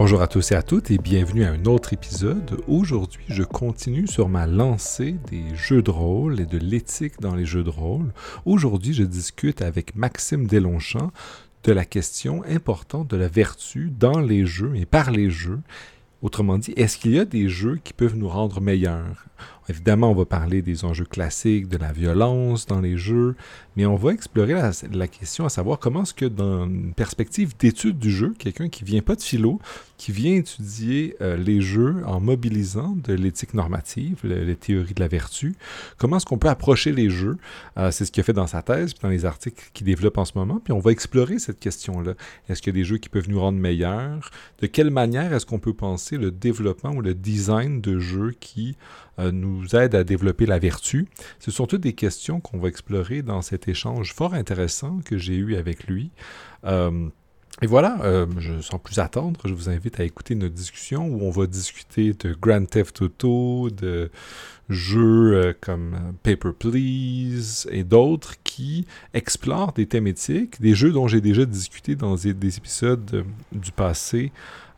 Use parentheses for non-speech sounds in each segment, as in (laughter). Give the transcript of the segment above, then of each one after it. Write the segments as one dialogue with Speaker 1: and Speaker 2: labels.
Speaker 1: Bonjour à tous et à toutes et bienvenue à un autre épisode. Aujourd'hui, je continue sur ma lancée des jeux de rôle et de l'éthique dans les jeux de rôle. Aujourd'hui, je discute avec Maxime Deslongchamp de la question importante de la vertu dans les jeux et par les jeux. Autrement dit, est-ce qu'il y a des jeux qui peuvent nous rendre meilleurs? Évidemment, on va parler des enjeux classiques, de la violence dans les jeux, mais on va explorer la, question à savoir comment est-ce que dans une perspective d'étude du jeu, quelqu'un qui vient pas de philo, qui vient étudier euh, les jeux en mobilisant de l'éthique normative, les théories de la vertu, comment est-ce qu'on peut approcher les jeux? Euh, C'est ce qu'il a fait dans sa thèse, puis dans les articles qu'il développe en ce moment, puis on va explorer cette question-là. Est-ce qu'il y a des jeux qui peuvent nous rendre meilleurs? De quelle manière est-ce qu'on peut penser le développement ou le design de jeux qui nous aide à développer la vertu. Ce sont toutes des questions qu'on va explorer dans cet échange fort intéressant que j'ai eu avec lui. Euh, et voilà, euh, sans plus attendre, je vous invite à écouter notre discussion où on va discuter de Grand Theft Auto, de jeux comme Paper Please et d'autres qui explorent des thématiques, des jeux dont j'ai déjà discuté dans des épisodes du passé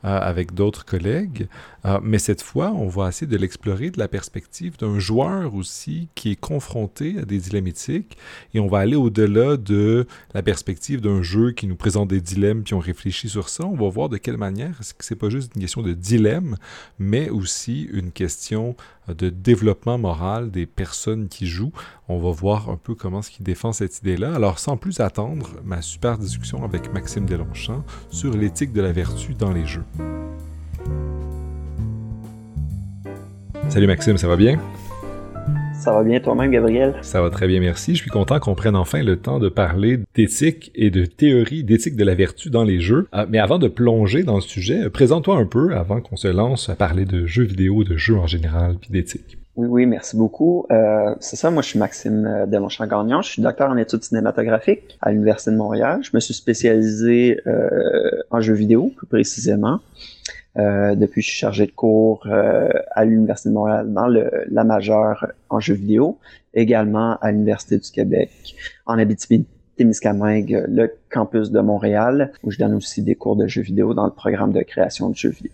Speaker 1: euh, avec d'autres collègues. Euh, mais cette fois, on va essayer de l'explorer de la perspective d'un joueur aussi qui est confronté à des dilemmes éthiques. Et on va aller au-delà de la perspective d'un jeu qui nous présente des dilemmes, puis on réfléchit sur ça. On va voir de quelle manière est-ce que c'est pas juste une question de dilemme, mais aussi une question de développement moral des personnes qui jouent. On va voir un peu comment ce qui défend cette idée-là. Alors, sans plus attendre, ma super discussion avec Maxime Deslongchamp sur l'éthique de la vertu dans les jeux. Salut Maxime, ça va bien?
Speaker 2: Ça va bien toi-même, Gabriel?
Speaker 1: Ça va très bien, merci. Je suis content qu'on prenne enfin le temps de parler d'éthique et de théorie d'éthique de la vertu dans les jeux. Euh, mais avant de plonger dans le sujet, euh, présente-toi un peu avant qu'on se lance à parler de jeux vidéo, de jeux en général, puis d'éthique.
Speaker 2: Oui, oui, merci beaucoup. Euh, c'est ça, moi je suis Maxime Delonchamp-Gagnon, je suis docteur en études cinématographiques à l'Université de Montréal. Je me suis spécialisé en jeux vidéo, plus précisément. Euh, depuis, je suis chargé de cours euh, à l'Université de Montréal dans le, la majeure en jeux vidéo, également à l'Université du Québec, en Abitibi-Témiscamingue, le campus de Montréal, où je donne aussi des cours de jeux vidéo dans le programme de création de jeux vidéo.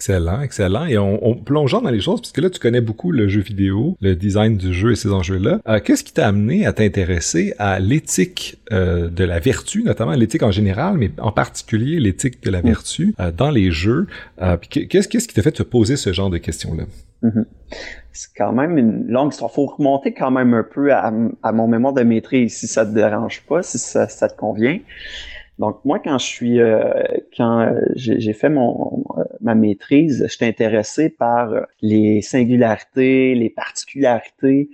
Speaker 1: Excellent, excellent. Et on, on plongeant dans les choses, puisque là, tu connais beaucoup le jeu vidéo, le design du jeu et ces enjeux-là. Euh, qu'est-ce qui t'a amené à t'intéresser à l'éthique euh, de la vertu, notamment l'éthique en général, mais en particulier l'éthique de la vertu euh, dans les jeux? qu'est-ce, qui t'a fait te poser ce genre de questions-là?
Speaker 2: Mm-hmm. C'est quand même une longue histoire. Faut remonter quand même un peu à, à mon mémoire de maîtrise, si ça te dérange pas, si ça, ça te convient. Donc moi, quand je suis, euh, quand euh, j'ai fait mon euh, ma maîtrise, j'étais intéressé par les singularités, les particularités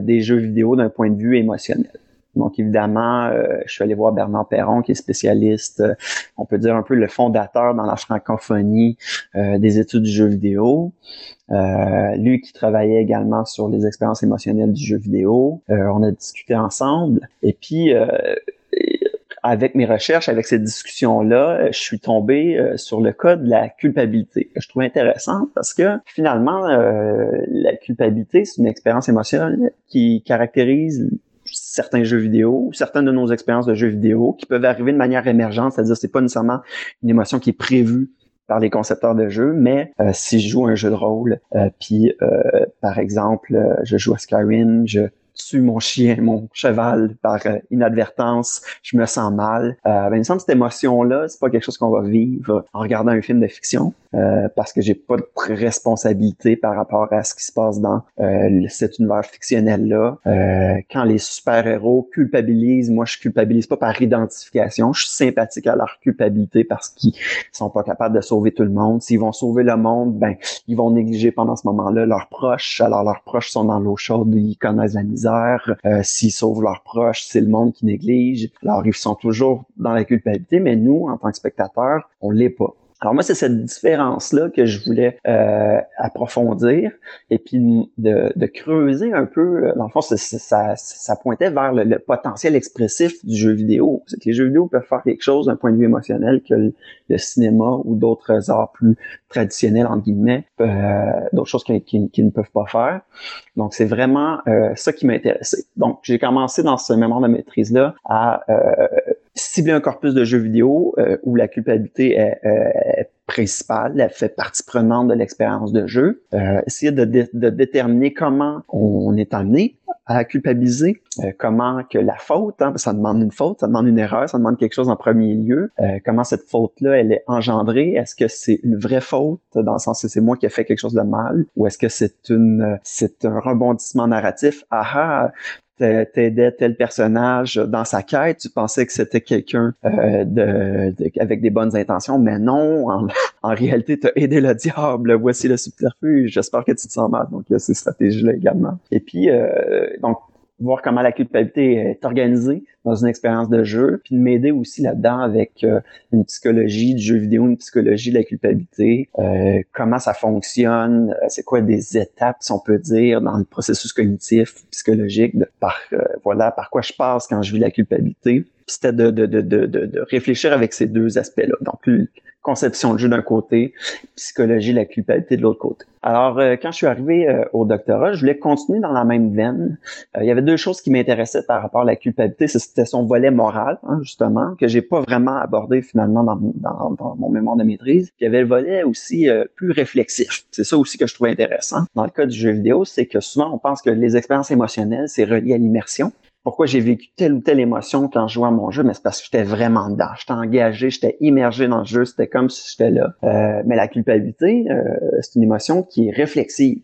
Speaker 2: des jeux vidéo d'un point de vue émotionnel. Donc évidemment, je suis allé voir Bernard Perron, qui est spécialiste, on peut dire un peu le fondateur dans la francophonie des études du jeu vidéo. lui qui travaillait également sur les expériences émotionnelles du jeu vidéo. on a discuté ensemble. Et puis avec mes recherches, avec cette discussion-là, euh, je suis tombé euh, sur le cas de la culpabilité, je trouve intéressant parce que finalement, euh, la culpabilité, c'est une expérience émotionnelle qui caractérise certains jeux vidéo, certaines de nos expériences de jeux vidéo qui peuvent arriver de manière émergente, c'est-à-dire c'est pas nécessairement une émotion qui est prévue par les concepteurs de jeux, mais si je joue un jeu de rôle, puis par exemple, je joue à Skyrim, je tue mon chien, mon cheval par euh, inadvertance, je me sens mal. Euh, ben, il me semble que cette émotion-là, c'est pas quelque chose qu'on va vivre en regardant un film de fiction, euh, parce que j'ai pas de responsabilité par rapport à ce qui se passe dans euh, cet univers fictionnel-là. Euh, quand les super-héros culpabilisent, moi je culpabilise pas par identification, je suis sympathique à leur culpabilité parce qu'ils sont pas capables de sauver tout le monde. S'ils vont sauver le monde, ben ils vont négliger pendant ce moment-là leurs proches. Alors leurs proches sont dans l'eau chaude, ils connaissent la misère euh, s'ils sauvent leurs proches, c'est le monde qui néglige. Alors, ils sont toujours dans la culpabilité, mais nous, en tant que spectateurs, on l'est pas. Alors moi, c'est cette différence-là que je voulais euh, approfondir et puis de, de, creuser un peu. Euh, dans le fond, ça, ça, pointait vers le, potentiel expressif du jeu vidéo. C'est que les jeux vidéo peuvent faire quelque chose d'un point de vue émotionnel que le, cinéma ou d'autres arts plus traditionnels, entre guillemets, euh, d'autres choses qui, qui, ne peuvent pas faire. Donc, c'est vraiment euh, ça qui m'intéressait. Donc, j'ai commencé dans ce mémoire de maîtrise-là à cibler un corpus de jeux vidéo euh, où la culpabilité est, principal, l'effet partie prenante de l'expérience de jeu. Euh, essayer de, de, déterminer comment on est amené à culpabiliser, euh, comment que la faute, hein, ça demande une faute, ça demande une erreur, ça demande quelque chose en premier lieu, euh, comment cette faute-là, elle est engendrée, est-ce que c'est une vraie faute, dans le sens que c'est moi qui ai fait quelque chose de mal, ou est-ce que c'est une, c'est un rebondissement narratif, ah ah, t'aidais tel personnage dans sa quête, tu pensais que c'était quelqu'un euh, de, avec des bonnes intentions, mais non, en, (laughs) en réalité, t'as aidé le diable, voici le subterfuge, j'espère que tu te sens mal. Donc, il y a ces stratégies-là également. Et puis, euh, donc, voir comment la culpabilité est organisée dans une expérience de jeu, puis de m'aider aussi là-dedans avec euh, une psychologie du jeu vidéo, une psychologie de la culpabilité, euh, comment ça fonctionne, euh, c'est quoi des étapes, si on peut dire, dans le processus cognitif, psychologique, de par voilà par quoi je passe quand je vis la culpabilité. C'était de, de, de, de, de réfléchir avec ces deux aspects-là. Donc, conception de jeu d'un côté, psychologie, la culpabilité de l'autre côté. Alors, euh, quand je suis arrivé euh, au doctorat, je voulais continuer dans la même veine. Euh, il y avait deux choses qui m'intéressaient par rapport à la culpabilité. C'était son volet moral, hein, justement, que j'ai pas vraiment abordé finalement dans, dans, dans, mon mémoire de maîtrise. Puis il y avait le volet aussi plus réflexif. C'est ça aussi que je trouvais intéressant. Dans le cas du jeu vidéo, c'est que souvent on pense que les expériences émotionnelles, c'est relié à l'immersion pourquoi j'ai vécu telle ou telle émotion quand je jouais à mon jeu, mais c'est parce que j'étais vraiment dedans. J'étais engagé, j'étais immergé dans le jeu, c'était comme si j'étais là. Euh, mais la culpabilité, euh, c'est une émotion qui est réflexive.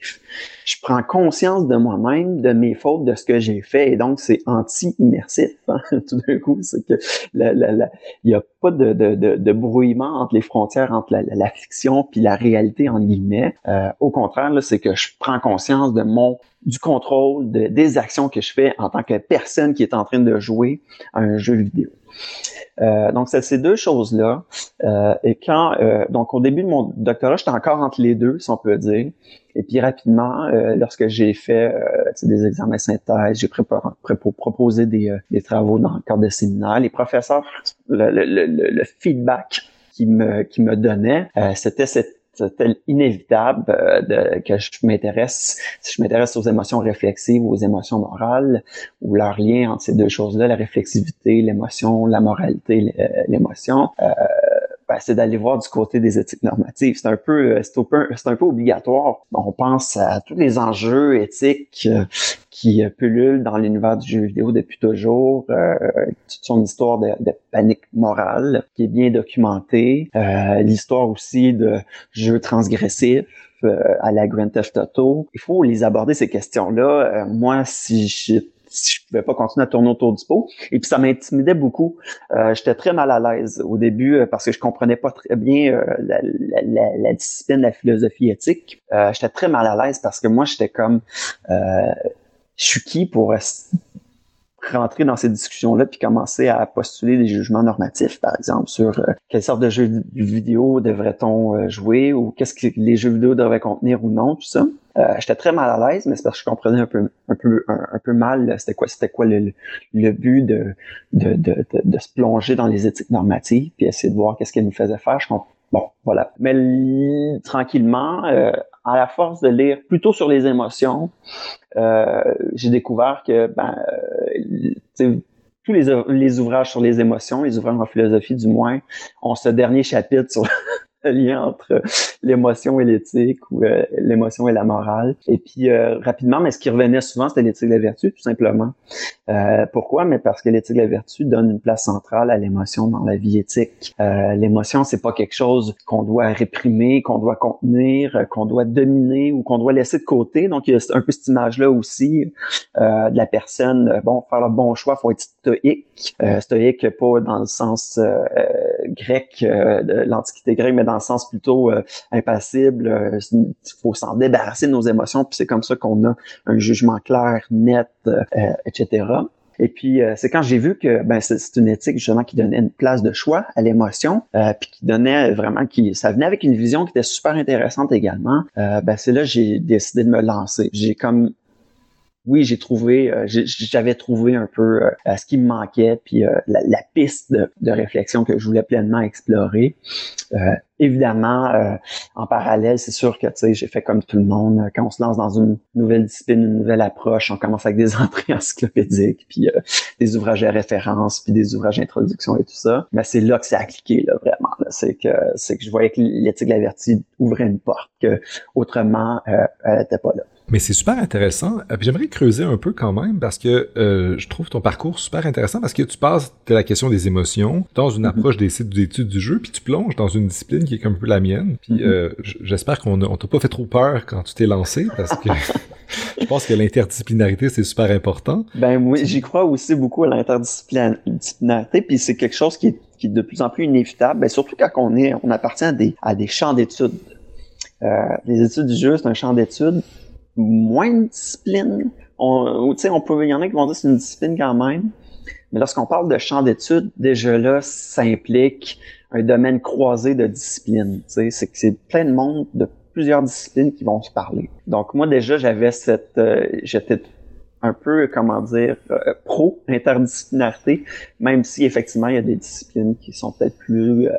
Speaker 2: Je prends conscience de moi-même, de mes fautes, de ce que j'ai fait, et donc c'est anti-immersif. Hein. (laughs) Tout d'un coup, c'est que il n'y a pas de, de, de, brouillement entre les frontières entre la, la fiction puis la réalité en guillemets. Euh, au contraire, c'est que je prends conscience de mon du contrôle de, des actions que je fais en tant que personne qui est en train de jouer à un jeu vidéo. Euh, donc, c'est ces deux choses-là. Euh, et quand, euh, donc au début de mon doctorat, j'étais encore entre les deux, si on peut dire. Et puis rapidement, euh, lorsque j'ai fait euh, des examens synthèse, j'ai proposé des, des, travaux dans le cadre de séminaires, les professeurs, le, le, le, le feedback qui me, qui me donnaient, c'était cette inévitable euh, de, que je m'intéresse, si je m'intéresse aux émotions réflexives, aux émotions morales, ou leur lien entre ces deux choses-là, la réflexivité, l'émotion, la moralité, l'émotion. Euh, ben, c'est d'aller voir du côté des éthiques normatives. C'est un peu, euh, c'est un peu, c'est un peu obligatoire. On pense à tous les enjeux éthiques euh, qui euh, pullulent dans l'univers du jeu vidéo depuis toujours. Euh, toute son histoire de, panique morale qui est bien documentée. Euh, L'histoire aussi de jeux transgressifs à la Grand Theft Auto. Il faut les aborder ces questions-là. moi, si je je pouvais pas continuer à tourner autour du pot. Et puis ça m'intimidait beaucoup. Euh, J'étais très mal à l'aise au début euh, parce que je comprenais pas très bien euh, la, la, la, discipline, la philosophie éthique. Euh, j'étais très mal à l'aise parce que moi, j'étais comme, je suis qui pour rentrer dans ces discussions-là puis commencer à postuler des jugements normatifs, par exemple, sur euh, quelle sorte de jeux vidéo devrait-on euh, jouer ou qu'est-ce que les jeux vidéo devraient contenir ou non, tout ça. Euh, j'étais très mal à l'aise, mais c'est parce que je comprenais un peu, un peu, un, peu mal c'était quoi, c'était quoi le, le but de de, de, de, se plonger dans les éthiques normatives puis essayer de voir qu'est-ce qu'elles nous faisaient faire. Je Bon, voilà. Mais tranquillement, euh, à la force de lire plutôt sur les émotions, euh, j'ai découvert que ben, euh, tous les, les, ouvrages sur les émotions, les ouvrages en philosophie du moins, ont ce dernier chapitre sur le (laughs) lien entre l'émotion et l'éthique ou euh, l'émotion et la morale. Et puis euh, rapidement, mais ce qui revenait souvent, c'était l'éthique de la vertu, tout simplement. Euh, pourquoi? Mais parce que l'éthique de la vertu donne une place centrale à l'émotion dans la vie éthique. l'émotion, c'est pas quelque chose qu'on doit réprimer, qu'on doit contenir, qu'on doit dominer ou qu'on doit laisser de côté. Donc il y a un peu cette image-là aussi de la personne. Bon, faire le bon choix, faut être stoïque. stoïque pas dans le sens grec de l'Antiquité grecque, mais dans le sens plutôt euh, impassible. Il euh, faut s'en débarrasser de nos émotions, puis c'est comme ça qu'on a un jugement clair, net, euh, etc. Et puis c'est quand j'ai vu que ben, c'est une éthique justement qui donnait une place de choix à l'émotion, puis qui donnait vraiment qui ça venait avec une vision qui était super intéressante également. ben c'est là j'ai décidé de me lancer. J'ai comme oui, j'ai trouvé, j'avais trouvé un peu ce qui me manquait, puis la, piste de, réflexion que je voulais pleinement explorer évidemment, euh, en parallèle, c'est sûr que j'ai fait comme tout le monde. Euh, quand on se lance dans une nouvelle discipline, une nouvelle approche, on commence avec des (laughs) entrées encyclopédiques, puis euh, des ouvrages de référence, puis des ouvrages d'introduction et tout ça. Mais c'est là que c'est appliqué, là, vraiment. C'est que c'est que je voyais que l'éthique vertu ouvrait une porte que autrement euh, elle n'était pas là.
Speaker 1: Mais c'est super intéressant. Euh, j'aimerais creuser un peu quand même parce que euh, je trouve ton parcours super intéressant parce que tu passes de la question des émotions dans une mhm. approche des sites d'études du jeu, puis tu plonges dans une discipline qui est comme un peu la mienne. Puis mhm. euh, j'espère qu'on t'a pas fait trop peur quand tu t'es lancé parce que (laughs) je pense que l'interdisciplinarité c'est super important.
Speaker 2: Ben oui, j'y crois aussi beaucoup à l'interdisciplinarité, puis c'est quelque chose qui est, qui est de plus en plus inévitable, ben, surtout quand on est on appartient à des à des champs d'études. Euh, les études du jeu, c'est un champ d'études moins de discipline. On, on peut, il y en a qui vont dire que c'est une discipline quand même. Mais lorsqu'on parle de champ d'études, déjà là, ça implique un domaine croisé de disciplines. C'est que c'est plein de monde de plusieurs disciplines qui vont se parler. Donc moi déjà, j'avais cette, euh, j'étais un peu, comment dire, euh, pro interdisciplinarité, même si effectivement il y a des disciplines qui sont peut-être plus euh,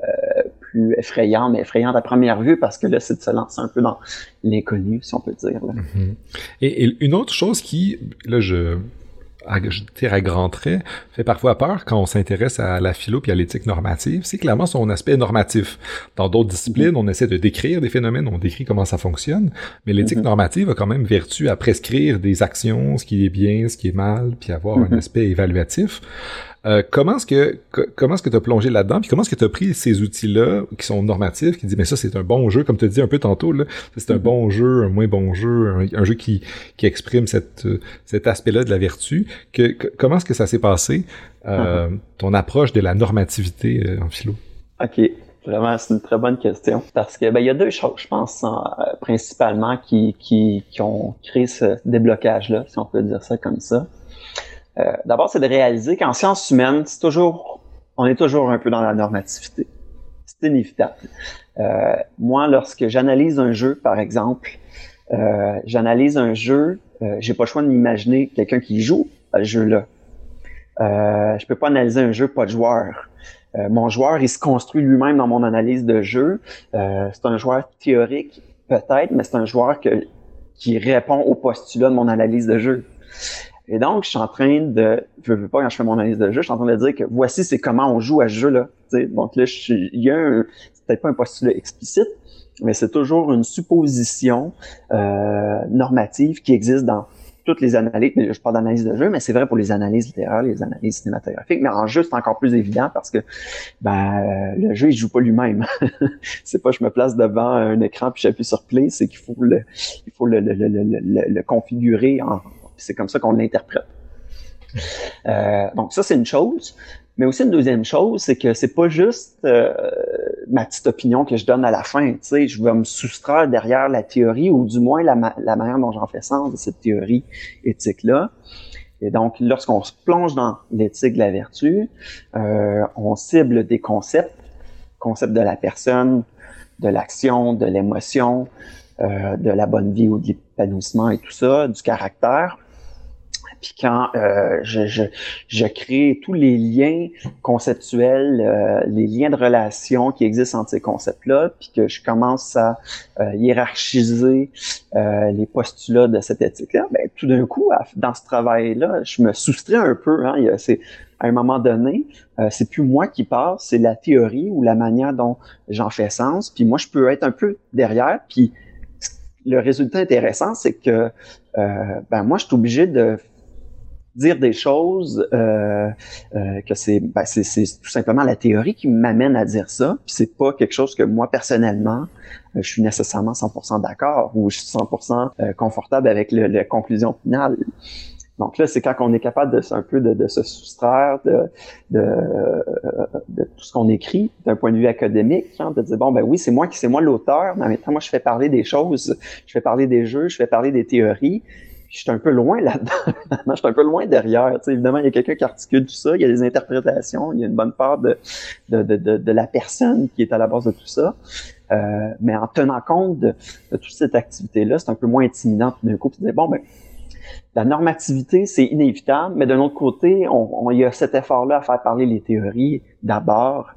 Speaker 2: plus effrayant, mais effrayante à première vue parce que là, c'est de se lancer un peu dans l'inconnu, si on peut dire.
Speaker 1: Mhm. et, une autre chose qui, là, je, je tire à grands traits, fait parfois peur quand on s'intéresse à la philo et à l'éthique normative, c'est clairement son aspect normatif. Dans d'autres disciplines, on essaie de décrire des phénomènes, on décrit comment ça fonctionne, mais l'éthique mhm. normative a quand même vertu à prescrire des actions, ce qui est bien, ce qui est mal, puis avoir un aspect évaluatif. Euh, comment est-ce que comment est-ce que tu as plongé là-dedans puis comment est-ce que tu as pris ces outils-là qui sont normatifs qui disent mais ça c'est un bon jeu comme tu as dit un peu tantôt là c'est un mm-hmm. bon jeu un moins bon jeu un, jeu qui qui exprime cette cet aspect-là de la vertu que, comment est-ce que ça s'est passé euh, mm-hmm. ton approche de la normativité euh, en philo?
Speaker 2: OK Vraiment, c'est une très bonne question. Parce que ben, il y a deux choses, je pense, principalement, qui, qui, qui ont créé ce déblocage-là, si on peut dire ça comme ça. Euh, d'abord, c'est de réaliser qu'en sciences humaines, c'est toujours, on est toujours un peu dans la normativité. C'est inévitable. Euh, moi, lorsque j'analyse un jeu, par exemple, euh, j'analyse un jeu, j'ai pas le choix de m'imaginer quelqu'un qui joue à ce jeu-là. Euh, je peux pas analyser un jeu pas de joueur. Mon joueur, il se construit lui-même dans mon analyse de jeu. c'est un joueur théorique, peut-être, mais c'est un joueur qui répond au postulat de mon analyse de jeu. Et donc, je suis en train de, je veux pas quand je fais mon analyse de jeu, je suis en train de dire que voici c'est comment on joue à ce jeu-là. Donc là, il y a un, c'est peut-être pas un postulat explicite, mais c'est toujours une supposition euh, normative qui existe dans toutes les analyses. Je parle d'analyse de jeu, mais c'est vrai pour les analyses littéraires, les analyses cinématographiques. Mais en jeu, c'est encore plus évident parce que ben le jeu il joue pas lui-même. (laughs) c'est pas je me place devant un écran puis j'appuie sur play, c'est qu'il faut le il faut le, le, le, le configurer en, c'est comme ça qu'on l'interprète. Euh, donc ça, c'est une chose. Mais aussi une deuxième chose, c'est que c'est pas juste euh, ma petite opinion que je donne à la fin. Tu je vais me soustraire derrière la théorie ou du moins la, manière dont j'en fais sens de cette théorie éthique-là. Et donc, lorsqu'on se plonge dans l'éthique de la vertu, euh, on cible des concepts, concepts de la personne, de l'action, de l'émotion, de la bonne vie ou de l'épanouissement et tout ça, du caractère. Puis quand euh, je, je, je, crée tous les liens conceptuels, euh, les liens de relation qui existent entre ces concepts-là, puis que je commence à euh, hiérarchiser les postulats de cette éthique-là, ben, tout d'un coup, dans ce travail-là, je me soustrais un peu. Hein, c'est à un moment donné, c'est plus moi qui parle, c'est la théorie ou la manière dont j'en fais sens. Puis moi, je peux être un peu derrière. Puis le résultat intéressant, c'est que ben moi, je suis obligé de dire des choses euh, euh, que c'est ben, c'est tout simplement la théorie qui m'amène à dire ça. Puis c'est pas quelque chose que moi personnellement euh, je suis nécessairement 100% d'accord ou je suis 100% euh, confortable avec la conclusion finale. Donc là c'est quand on est capable de un peu de, de se soustraire de, de, de tout ce qu'on écrit d'un point de vue académique hein, de dire bon ben oui c'est moi qui c'est moi l'auteur mais en même temps moi je fais parler des choses je fais parler des jeux je fais parler des théories je suis un peu loin (laughs) là-dedans. je suis un peu loin derrière. Tu sais, évidemment, il y a quelqu'un qui articule tout ça, il y a des interprétations, il y a une bonne part de, de, de, de, la personne qui est à la base de tout ça. Euh, mais en tenant compte de, toute cette activité-là, c'est un peu moins intimidant d'un coup. Puis bon, ben, la normativité, c'est inévitable, mais d'un autre côté, on, il y a cet effort-là à faire parler les théories d'abord.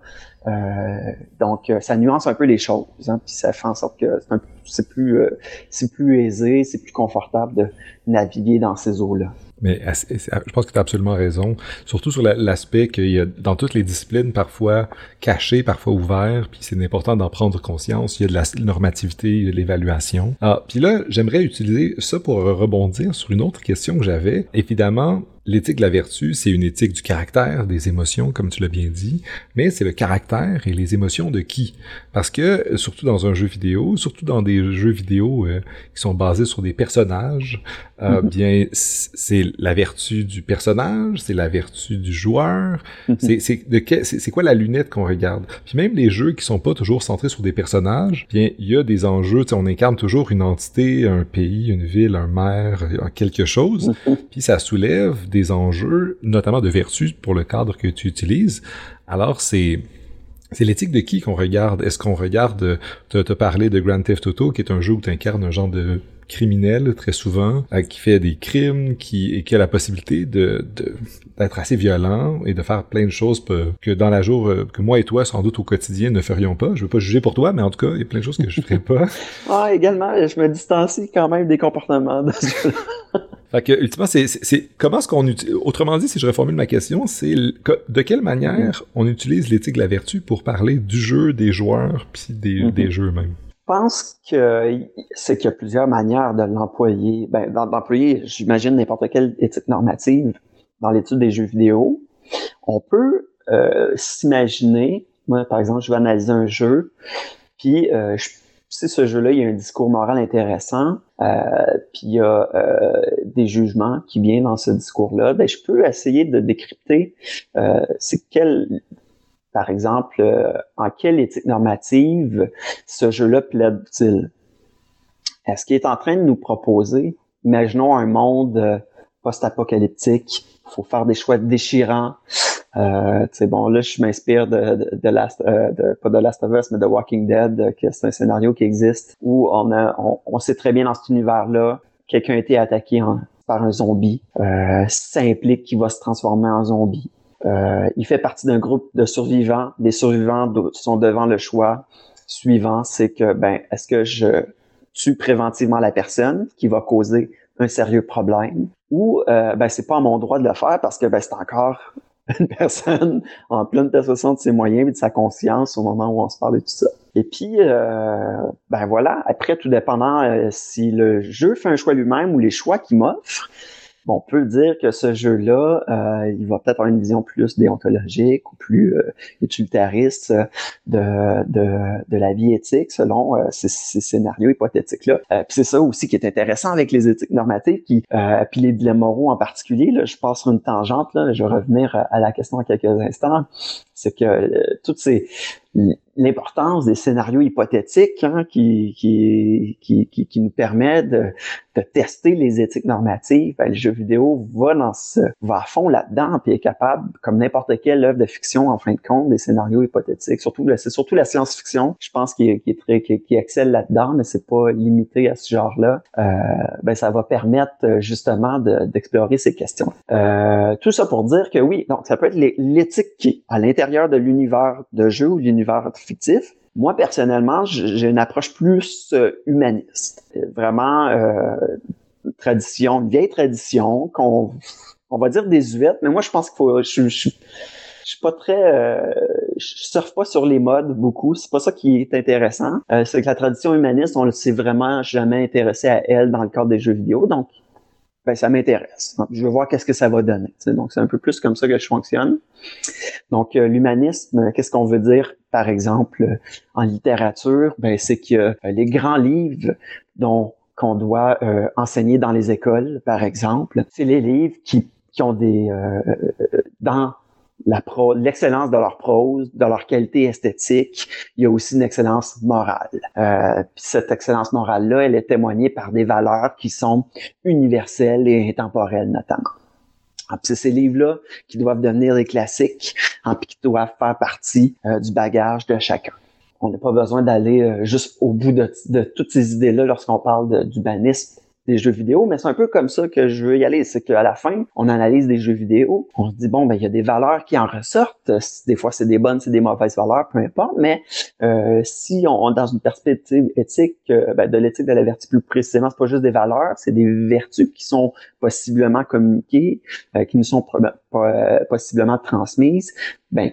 Speaker 2: Euh, donc, euh, ça nuance un peu les choses, hein, puis ça fait en sorte que c'est plus, euh, c'est plus aisé, c'est plus confortable de naviguer dans ces eaux-là.
Speaker 1: Mais je pense que tu as absolument raison. Surtout sur l'aspect qu'il y a dans toutes les disciplines, parfois caché, parfois ouvert, puis c'est important d'en prendre conscience. Il y a de la normativité, de l'évaluation. Ah, puis là, j'aimerais utiliser ça pour rebondir sur une autre question que j'avais. Évidemment, L'éthique de la vertu, c'est une éthique du caractère, des émotions, comme tu l'as bien dit, mais c'est le caractère et les émotions de qui? Parce que, surtout dans un jeu vidéo, surtout dans des jeux vidéo euh, qui sont basés sur des personnages, euh, mm-hmm. bien, c'est la vertu du personnage, c'est la vertu du joueur, mm-hmm. c'est quoi la lunette qu'on regarde? Puis même les jeux qui sont pas toujours centrés sur des personnages, bien, il y a des enjeux, on incarne toujours une entité, un pays, une ville, un maire, quelque chose, mm-hmm. puis ça soulève des enjeux, notamment de vertu pour le cadre que tu utilises. Alors, c'est c'est l'éthique de qui qu'on regarde? Est-ce qu'on regarde, te, te parler de Grand Theft Auto, qui est un jeu où tu incarnes un genre de criminel très souvent, euh, qui fait des crimes, qui, a la possibilité d'être assez violent et de faire plein de choses que dans la jour, euh, que moi et toi, sans doute au quotidien, ne ferions pas. Je veux pas juger pour toi, mais en tout cas, il y a plein de choses que je ferais pas. (laughs)
Speaker 2: ah, également, je me distancie quand même des comportements de
Speaker 1: Fait que, ultimement, c'est, c'est, comment est-ce qu'on utilise, autrement dit, si je reformule ma question, c'est de quelle manière on utilise l'éthique de la vertu pour parler du jeu, des joueurs, puis des, mm-hmm. des jeux eux-mêmes?
Speaker 2: Je pense que c'est qu'il y a plusieurs manières de l'employer. Ben, d'employer, j'imagine, n'importe quelle éthique normative dans l'étude des jeux vidéo. On peut euh, s'imaginer, moi, par exemple, je vais analyser un jeu, puis euh, si ce jeu-là, il y a un discours moral intéressant, euh, puis il y a euh, des jugements qui viennent dans ce discours-là, ben, je peux essayer de décrypter euh, c'est quel par exemple, euh, en quelle éthique normative ce jeu-là plaide-t-il? Est-ce qu'il est en train de nous proposer, imaginons un monde euh, post-apocalyptique, il faut faire des choix déchirants. Euh, bon, là, je m'inspire de, de, Last, euh, de, pas de Last of Us, mais de Walking Dead, que c'est un scénario qui existe, où on, a, on, sait très bien dans cet univers-là, quelqu'un a été attaqué par un zombie. Euh, ça implique qu'il va se transformer en zombie. Euh, il fait partie d'un groupe de survivants. Les survivants sont devant le choix suivant, c'est que ben est-ce que je tue préventivement la personne qui va causer un sérieux problème ou euh, ben c'est pas à mon droit de le faire parce que ben c'est encore (laughs) une personne en pleine possession de ses moyens et de sa conscience au moment où on se parle de tout ça. Et puis, euh, ben voilà, après, tout dépendant euh, si le jeu fait un choix lui-même ou les choix qu'il m'offre, Bon, on peut dire que ce jeu-là, euh, il va peut-être avoir une vision plus déontologique ou plus euh, utilitariste de, de, de, la vie éthique selon euh, ces, ces, scénarios hypothétiques-là. Euh, puis c'est ça aussi qui est intéressant avec les éthiques normatives, qui, euh, puis les dilemmes moraux en particulier. Là, je passe sur une tangente, là, je vais revenir à la question en quelques instants. C'est que ces l'importance des scénarios hypothétiques hein, qui, qui, qui, qui, nous permet de, de tester les éthiques normatives. Ben, le jeu vidéo va dans ce, va à fond là-dedans puis est capable, comme n'importe quelle œuvre de fiction, en fin de compte, des scénarios hypothétiques. Surtout, c'est surtout la science-fiction, je pense, qui, qui est très, qui, qui excelle là-dedans, mais c'est pas limité à ce genre-là. Euh, ben, ça va permettre euh, justement d'explorer ces questions. Euh, tout ça pour dire que oui, donc ça peut être l'éthique qui, à l'intérieur de l'univers de jeu ou l'univers fictif. Moi, personnellement, j'ai une approche plus euh, humaniste. Vraiment, euh, tradition, une vieille tradition qu'on on va dire désuète, mais moi, je pense qu'il faut... Je, je, je suis pas très euh, je surfe pas sur les modes beaucoup c'est pas ça qui est intéressant euh, c'est que la tradition humaniste on ne s'est vraiment jamais intéressé à elle dans le cadre des jeux vidéo donc ben ça m'intéresse. Je veux voir qu'est-ce que ça va donner. Donc c'est un peu plus comme ça que je fonctionne. Donc euh, l'humanisme, qu'est-ce qu'on veut dire par exemple en littérature? Ben c'est que euh, les grands livres dont qu'on doit euh, enseigner dans les écoles, par exemple, c'est les livres qui, qui ont des dans l'excellence de leur prose, de leur qualité esthétique. Il y a aussi une excellence morale. Euh, cette excellence morale-là, elle est témoignée par des valeurs qui sont universelles et intemporelles notamment. Ah, c'est ces livres-là qui doivent devenir des classiques, hein, puis qui doivent faire partie euh, du bagage de chacun. On n'a pas besoin d'aller euh, juste au bout de, de toutes ces idées-là lorsqu'on parle d'humanisme des jeux vidéo, mais c'est un peu comme ça que je veux y aller. C'est qu'à la fin, on analyse des jeux vidéo, on se dit bon ben il y a des valeurs qui en ressortent. Des fois c'est des bonnes, c'est des mauvaises valeurs, peu importe. Mais euh, si on, dans une perspective éthique, euh, ben, de l'éthique de la vertu plus précisément, c'est pas juste des valeurs, c'est des vertus qui sont possiblement communiquées, euh, qui nous sont possiblement transmises. Ben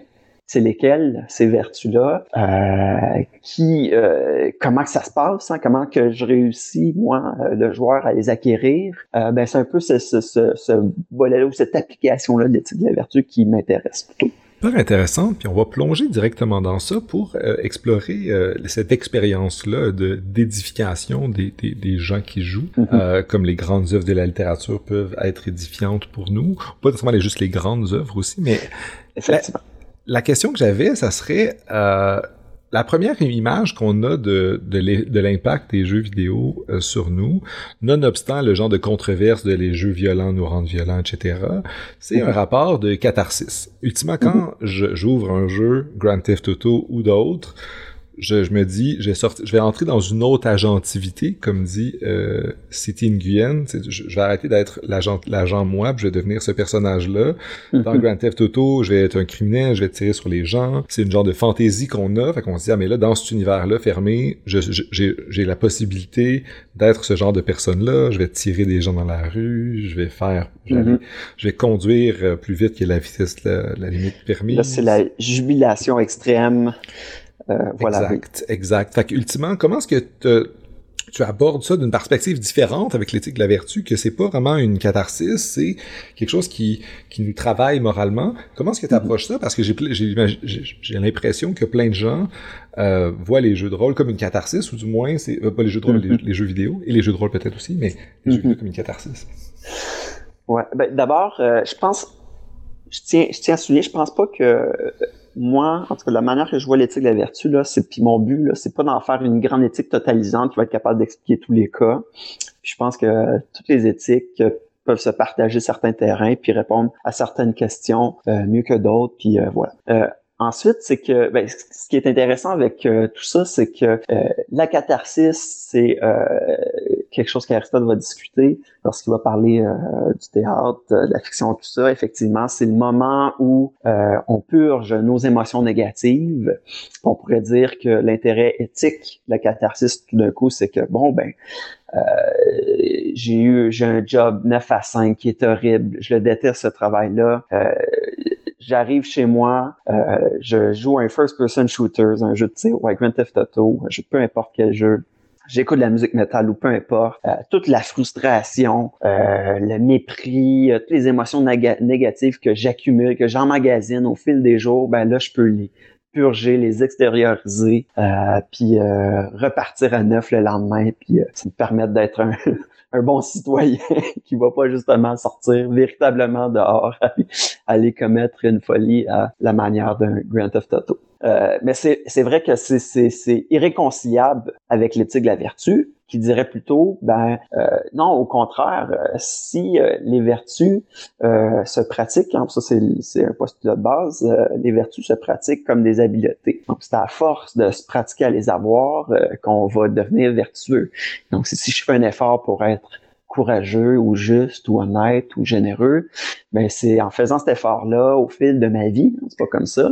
Speaker 2: c'est lesquelles ces vertus-là, euh, qui, euh, comment que ça se passe, hein, comment que je réussis moi, euh, le joueur, à les acquérir. ben c'est un peu ce, ce, ce, ce volet-là ou cette application-là d'éthique de la vertu qui m'intéresse plutôt.
Speaker 1: Super intéressant, puis on va plonger directement dans ça pour explorer cette expérience-là de d'édification des, des, des, gens qui jouent, mm-hmm. comme les grandes œuvres de la littérature peuvent être édifiantes pour nous. Pas nécessairement juste les grandes œuvres aussi, mais
Speaker 2: Effectivement
Speaker 1: la question que j'avais, ça serait euh, la première image qu'on a de, de l'impact des jeux vidéo euh, sur nous, nonobstant le genre de controverse de les jeux violents nous rendent violents, etc., c'est un rapport de catharsis. Ultimement, quand j'ouvre un jeu, Grand Theft Auto ou d'autres, je, je, me dis, je vais, sortir, je vais entrer dans une autre agentivité, comme dit euh, City Nguyen. Je, je, vais arrêter d'être l'agent, l'agent moi, puis je vais devenir ce personnage-là. Dans Grand Theft Auto, je vais être un criminel, je vais tirer sur les gens. C'est une genre de fantaisie qu'on a. Fait qu'on se dit, ah mais là, dans cet univers-là fermé, j'ai la possibilité d'être ce genre de personne-là. Je vais tirer des gens dans la rue, je vais faire... Je vais, je vais conduire euh, plus vite que la vitesse, la, la limite permise.
Speaker 2: Là, c'est la jubilation extrême. Euh, voilà.
Speaker 1: Exact, exact. Fait ultimement, comment est-ce que tu abordes ça d'une perspective différente avec l'éthique de la vertu, que c'est pas vraiment une catharsis, c'est quelque chose qui, qui nous travaille moralement? Comment est-ce que tu approches ça? Parce que j'ai, j'ai, l'impression que plein de gens euh, voient les jeux de rôle comme une catharsis, ou du moins, c'est euh, pas les jeux de rôle, mm-hmm. les, jeux vidéo, et les jeux de rôle peut-être aussi, mais les jeux vidéo mm-hmm. comme une catharsis.
Speaker 2: Ouais, ben, d'abord, je pense, je tiens, je tiens à souligner, je pense pas que moi, en tout cas, la manière que je vois l'éthique de la vertu, là, c'est puis mon but, là, c'est pas d'en faire une grande éthique totalisante qui va être capable d'expliquer tous les cas. je pense que toutes les éthiques peuvent se partager certains terrains puis répondre à certaines questions euh, mieux que d'autres. Puis euh, voilà. Euh, Ensuite, c'est que ben, ce qui est intéressant avec euh, tout ça, c'est que euh, la catharsis, c'est euh, quelque chose qu'Aristote va discuter lorsqu'il va parler du théâtre, de la fiction, tout ça. Effectivement, c'est le moment où on purge nos émotions négatives. On pourrait dire que l'intérêt éthique de la catharsis, tout d'un coup, c'est que bon, ben, j'ai eu j'ai un job 9 à 5 qui est horrible, je le déteste ce travail-là. Euh, j'arrive chez moi, euh, je joue un first-person shooter, un jeu de tir, ou Grand Theft Auto, peu importe quel jeu. J'écoute de la musique métal ou peu importe. Euh, toute la frustration, euh, le mépris, toutes les émotions négatives que j'accumule, que j'emmagasine au fil des jours, ben là, je peux les purger, les extérioriser, puis repartir à neuf le lendemain, puis ça me permettre d'être un, un bon citoyen (laughs) qui va pas justement sortir véritablement dehors, (laughs) aller commettre une folie à la manière d'un Grand Theft Auto. Euh, mais c'est vrai que c'est irréconciliable avec l'éthique de la vertu, qui dirait plutôt, ben euh, non, au contraire, euh, si euh, les vertus se pratiquent, hein, ça c'est un postulat de base, les vertus se pratiquent comme des habiletés. Donc c'est à force de se pratiquer à les avoir qu'on va devenir vertueux. Donc si je fais un effort pour être courageux ou juste ou honnête ou généreux, ben c'est en faisant cet effort-là au fil de ma vie, hein, c'est pas comme ça.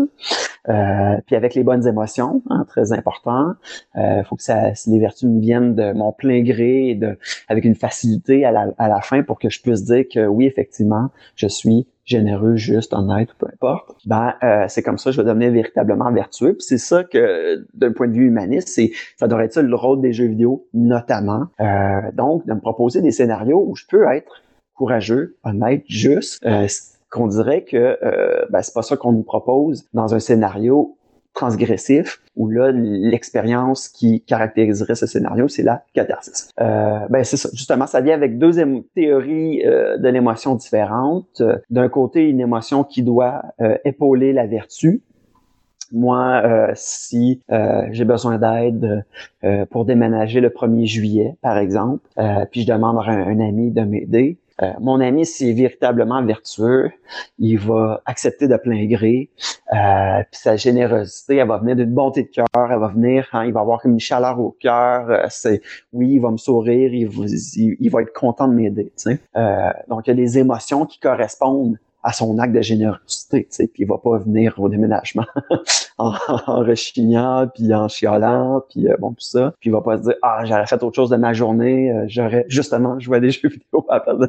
Speaker 2: Euh, puis avec les bonnes émotions, hein, très important. Euh, faut que ça, les vertus me viennent de mon plein gré, de, avec une facilité à la, à la fin pour que je puisse dire que oui, effectivement, je suis généreux, juste, honnête, peu importe, ben euh, c'est comme ça je vais devenir véritablement vertueux. Puis c'est ça que, d'un point de vue humaniste, c'est ça devrait être ça le rôle des jeux vidéo, notamment. Euh, donc, de me proposer des scénarios où je peux être courageux, honnête, juste. Euh, qu'on dirait que euh, ben, c'est pas ça qu'on nous propose dans un scénario transgressif, où là, l'expérience qui caractériserait ce scénario, c'est la catharsis. Euh, ben c'est ça. Justement, ça vient avec deux théories euh, de l'émotion différentes. D'un côté, une émotion qui doit euh, épauler la vertu. Moi, euh, si j'ai besoin d'aide pour déménager le 1er juillet, par exemple, puis je demande à un, un ami de m'aider, Euh, mon ami, s'il est véritablement vertueux, il va accepter de plein gré. Euh, puis sa générosité, elle va venir d'une bonté de cœur, elle va venir, hein, il va avoir comme une chaleur au cœur. Euh, c'est oui, il va me sourire, il va, être content de m'aider. Donc il y a des émotions qui correspondent à son acte de générosité, tu sais, puis il va pas venir au déménagement (laughs) en, rechignant, puis en chialant, puis euh, bon, tout ça. Puis il va pas se dire « Ah, j'aurais fait autre chose de ma journée, euh, j'aurais justement joué à des (laughs) jeux vidéo à la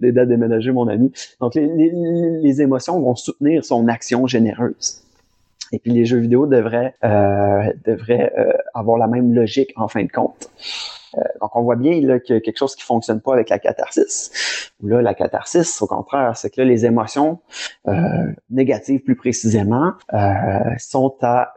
Speaker 2: d'aider à déménager mon ami. » Donc, les, les, les, émotions vont soutenir son action généreuse. Et puis les jeux vidéo devraient, euh, devraient euh, avoir la même logique en fin de compte. Euh, donc, on voit bien là, qu'il y a quelque chose qui fonctionne pas avec la catharsis. Là, la catharsis, au contraire, c'est que là, les émotions euh, négatives, plus précisément, euh, sont à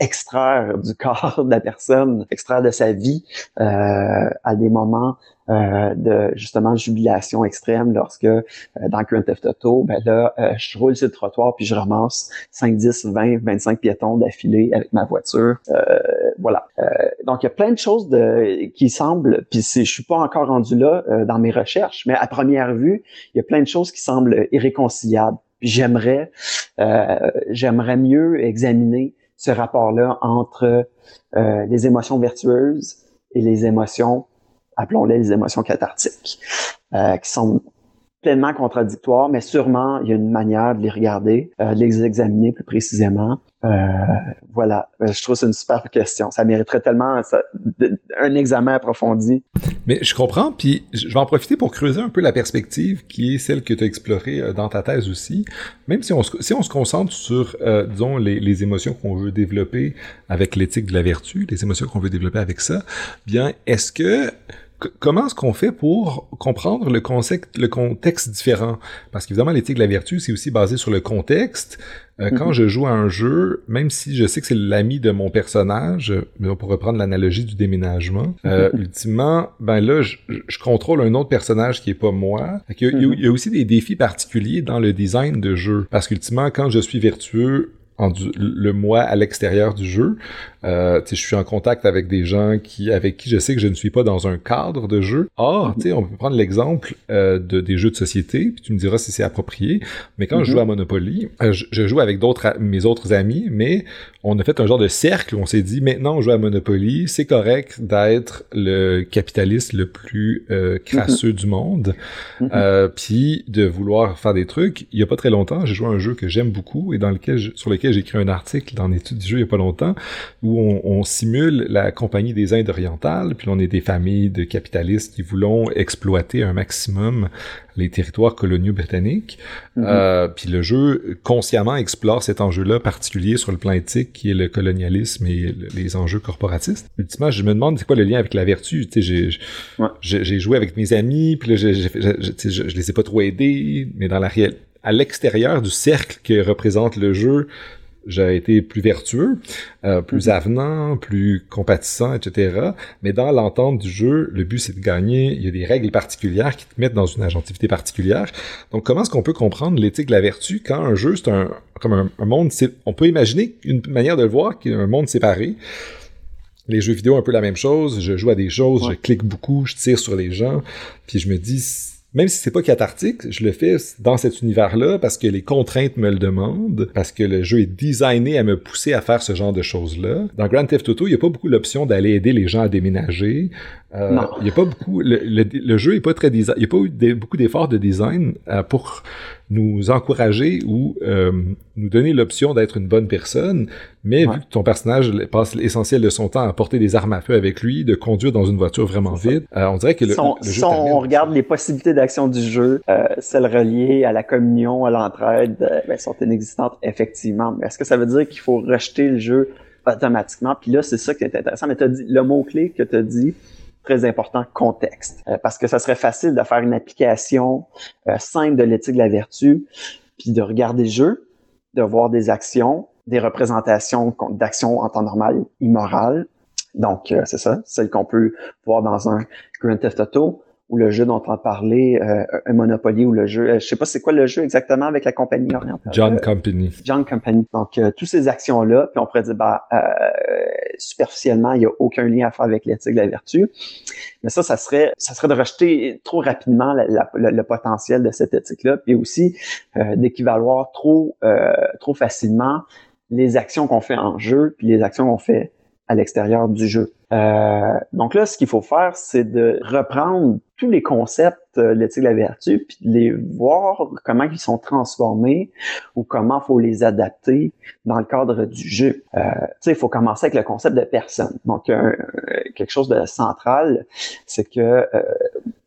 Speaker 2: extraire du (laughs) corps de la personne, extraire de sa vie à des moments euh, de justement jubilation extrême lorsque euh, dans Grand Theft Auto, ben là, euh, je roule sur le trottoir puis je ramasse 5, 10, 20, 25 piétons d'affilée avec ma voiture. voilà. donc il y a plein de choses de, qui semblent, puis je suis pas encore rendu là dans mes recherches, mais à première vue, il y a plein de choses qui semblent irréconciliables. J'aimerais, j'aimerais mieux examiner ce rapport-là entre les émotions vertueuses et les émotions appelons-les les émotions cathartiques, euh, qui sont pleinement contradictoires, mais sûrement il y a une manière de les regarder, euh, de les examiner plus précisément. Euh, voilà, euh, je trouve c'est une super question. Ça mériterait tellement un examen approfondi.
Speaker 1: Mais je comprends, puis je vais en profiter pour creuser un peu la perspective qui est celle que tu as explorée dans ta thèse aussi. Même si on se, si on se concentre sur, disons, les, les émotions qu'on veut développer avec l'éthique de la vertu, les émotions qu'on veut développer avec ça, bien, est-ce que comment est-ce qu'on fait pour comprendre le, concept, le contexte différent? Parce qu'évidemment, l'éthique de la vertu, c'est aussi basé sur le contexte. Euh, quand mhm. je joue à un jeu, même si je sais que c'est l'ami de mon personnage, mais on pourrait prendre l'analogie du déménagement, euh, ultimement, ben là, je, contrôle un autre personnage qui est pas moi. il, y a, il y a aussi des défis particuliers dans le design de jeu. Parce qu'ultimement, quand je suis vertueux, en le moi à l'extérieur du jeu. Euh, je suis en contact avec des gens qui, avec qui je sais que je ne suis pas dans un cadre de jeu. Or, tu sais, on peut prendre l'exemple euh, de des jeux de société, puis tu me diras si c'est approprié. Mais quand je joue à Monopoly, euh, je, joue avec d'autres mes autres amis, mais on a fait un genre de cercle où on s'est dit maintenant on joue à Monopoly, c'est correct d'être le capitaliste le plus euh, crasseux du monde, euh, puis de vouloir faire des trucs. Il y a pas très longtemps, j'ai joué à un jeu que j'aime beaucoup et dans lequel sur lequel j'ai écrit un article dans l'étude du jeu il y a pas longtemps où on, simule la compagnie des Indes orientales, puis on est des familles de capitalistes qui voulons exploiter un maximum les territoires coloniaux britanniques. Mhm. euh, puis le jeu consciemment explore cet enjeu-là particulier sur le plan éthique qui est le colonialisme et les enjeux corporatistes. Ultimement, je me demande c'est quoi le lien avec la vertu? Tu sais, j'ai j'ai joué avec mes amis, puis là, je, je, je, je, les ai pas trop aidés, mais dans la réalité à l'extérieur du cercle que représente le jeu, j'ai été plus vertueux, euh, plus mhm. avenant, plus compatissant, etc. Mais dans l'entente du jeu, le but c'est de gagner. Il y a des règles particulières qui te mettent dans une agentivité particulière. Donc comment est-ce qu'on peut comprendre l'éthique de la vertu quand un jeu c'est un comme un, un monde, on peut imaginer une manière de le voir qui est un monde séparé. Les jeux vidéo un peu la même chose. Je joue à des choses, je clique beaucoup, je tire sur les gens, puis je me dis même si c'est pas cathartique, je le fais dans cet univers-là parce que les contraintes me le demandent, parce que le jeu est designé à me pousser à faire ce genre de choses-là. Dans Grand Theft Auto, il n'y a pas beaucoup l'option d'aller aider les gens à déménager. Euh, il y a pas beaucoup. Le, jeu est pas très design. Il n'y a pas eu beaucoup d'efforts de design euh, pour nous encourager ou euh, nous donner l'option d'être une bonne personne. Mais vu que ton personnage passe l'essentiel de son temps à porter des armes à feu avec lui, de conduire dans le voiture vraiment vite, on dirait que le,
Speaker 2: jeu si on regarde les possibilités d'action du jeu, celles reliées à la communion, à l'entraide, ben, sont inexistantes effectivement. Mais est-ce que ça veut dire qu'il faut rejeter le jeu automatiquement? Puis là, c'est ça qui est intéressant. Mais as dit le mot clé que tu as dit très important, contexte. Euh, parce que ça serait facile de faire une application euh, simple de l'éthique de la vertu, puis de regarder le jeu, de voir des actions, des représentations d'actions en temps normal immorales. Donc, euh, c'est ça, celle qu'on peut voir dans un Grand Theft Auto ou le jeu dont on a parlé, un Monopoly ou le jeu, je sais pas c'est quoi le jeu exactement avec la compagnie orientale.
Speaker 1: John Company.
Speaker 2: John Company. Donc, toutes ces actions-là, puis on pourrait dire, bah, superficiellement, il n'y a aucun lien à faire avec l'éthique de la vertu. Mais ça, ça serait, ça serait de rejeter trop rapidement le potentiel de cette éthique-là, puis aussi euh, d'équivaloir trop, euh, trop facilement les actions qu'on fait en jeu, puis les actions qu'on fait à l'extérieur du jeu. Euh, donc là, ce qu'il faut faire, c'est de reprendre tous les concepts euh, l'éthique de la vertu, puis de les voir comment ils sont transformés ou comment faut les adapter dans le cadre du jeu. Euh, tu sais, il faut commencer avec le concept de personne. Donc, quelque chose de central, c'est que euh,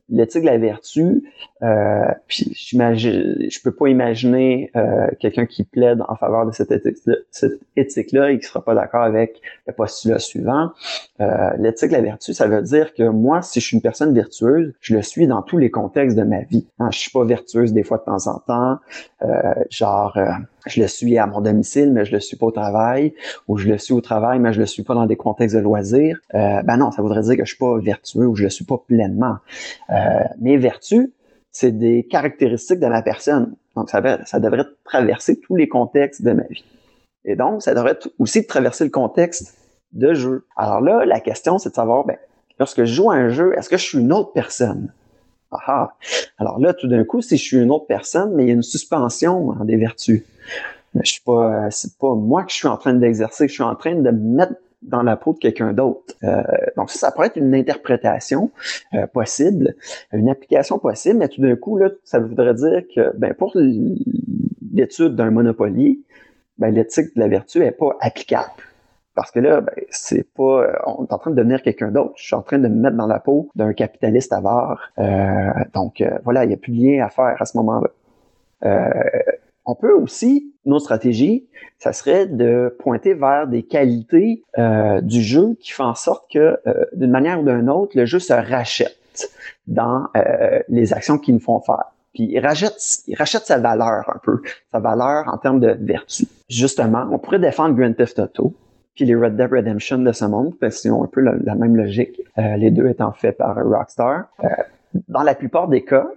Speaker 2: l'éthique de la vertu, euh, puis je peux pas imaginer euh, quelqu'un qui plaide en faveur de cette éthique-là, cette éthique-là et qui sera pas d'accord avec le postulat suivant. Euh, l'éthique de la vertu, ça veut dire que moi, si je suis une personne vertueuse, je le suis dans tous les contextes de ma vie. Hein, je suis pas vertueuse des fois de temps en temps, euh, genre euh, je le suis à mon domicile, mais je le suis pas au travail, ou je le suis au travail, mais je le suis pas dans des contextes de loisirs. Euh, ben non, ça voudrait dire que je suis pas vertueux ou je le suis pas pleinement. Euh, mes vertus, c'est des caractéristiques de ma personne. Donc, ça, devrait traverser tous les contextes de ma vie. Et donc, ça devrait aussi traverser le contexte de jeu. Alors là, la question, c'est de savoir, ben, lorsque je joue à un jeu, est-ce que je suis une autre personne? Ah, Alors là, tout d'un coup, si je suis une autre personne, mais il y a une suspension des vertus. Je suis pas, c'est pas moi que je suis en train d'exercer, je suis en train de mettre dans la peau de quelqu'un d'autre. Euh, donc ça, ça pourrait être une interprétation euh, possible, une application possible, mais tout d'un coup, là, ça voudrait dire que ben, pour l'étude d'un monopoly, ben, l'éthique de la vertu est pas applicable. Parce que là, ben, c'est pas, euh, on est en train de devenir quelqu'un d'autre. Je suis en train de me mettre dans la peau d'un capitaliste avare. Euh, donc voilà, il n'y a plus de lien à faire à ce moment-là. On peut aussi, nos stratégies, ça serait de pointer vers des qualités euh, du jeu qui font en sorte que, euh, d'une manière ou d'une autre, le jeu se rachète dans euh, les actions qu'il nous font faire. Puis il rachète, il rachète sa valeur un peu, sa valeur en termes de vertu. Justement, on pourrait défendre Grand Theft Auto, puis les Red Dead Redemption de ce monde, parce qu'ils ont un peu la, la même logique, les deux étant faits par Rockstar. dans la plupart des cas,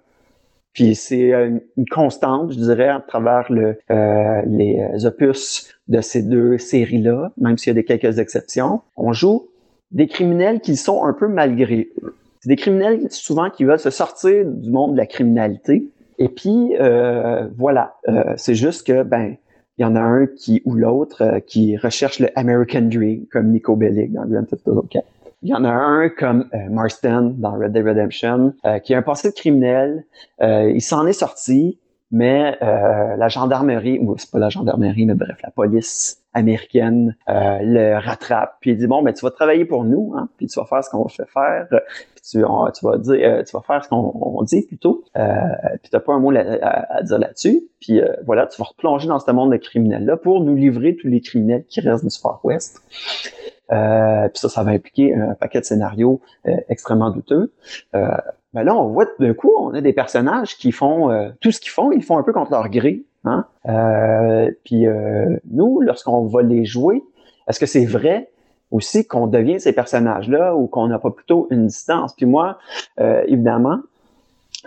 Speaker 2: puis c'est euh, une constante, je dirais, à travers le, euh, les opus de ces deux séries-là, même s'il y a des quelques exceptions. On joue des criminels qui sont un peu malgré eux. C'est des criminels souvent qui veulent se sortir du monde de la criminalité. Et puis euh, voilà, euh, c'est juste que ben il y en a un qui ou l'autre euh, qui recherche le American Dream comme Nico Bellic dans Grand Theft Auto 4. Il y en a un comme euh, Marston dans Red Dead Redemption, euh, qui a un passé de criminel. Euh, il s'en est sorti, mais euh, la gendarmerie, ou c'est pas la gendarmerie, mais bref, la police américaine le rattrape. Puis il dit bon, ben tu vas travailler pour nous, hein, puis tu vas faire ce qu'on va faire. Tu, vas dire, tu vas faire ce qu'on dit plutôt. Euh, puis t'as pas un mot à, dire là-dessus. Puis voilà, tu vas replonger dans ce monde de criminels là pour nous livrer tous les criminels qui restent du Far West. Euh, puis ça, ça va impliquer un paquet de scénarios euh, extrêmement douteux. Euh, ben là, on voit d'un coup, on a des personnages qui font euh, tout ce qu'ils font, ils font un peu contre leur gré. Hein? puis nous, lorsqu'on va les jouer, est-ce que c'est vrai aussi qu'on devient ces personnages-là ou qu'on n'a pas plutôt une distance? Puis moi, évidemment,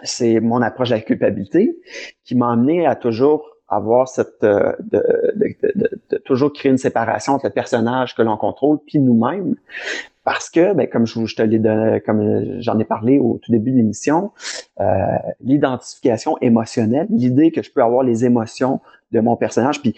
Speaker 2: c'est mon approche de la culpabilité qui m'a amené à toujours avoir cette euh, de, de, de, toujours créer une séparation entre le personnage que l'on contrôle puis nous-mêmes parce que ben, comme je, je te l'ai donné, comme j'en ai parlé au tout début de l'émission euh, l'identification émotionnelle l'idée que je peux avoir les émotions de mon personnage puis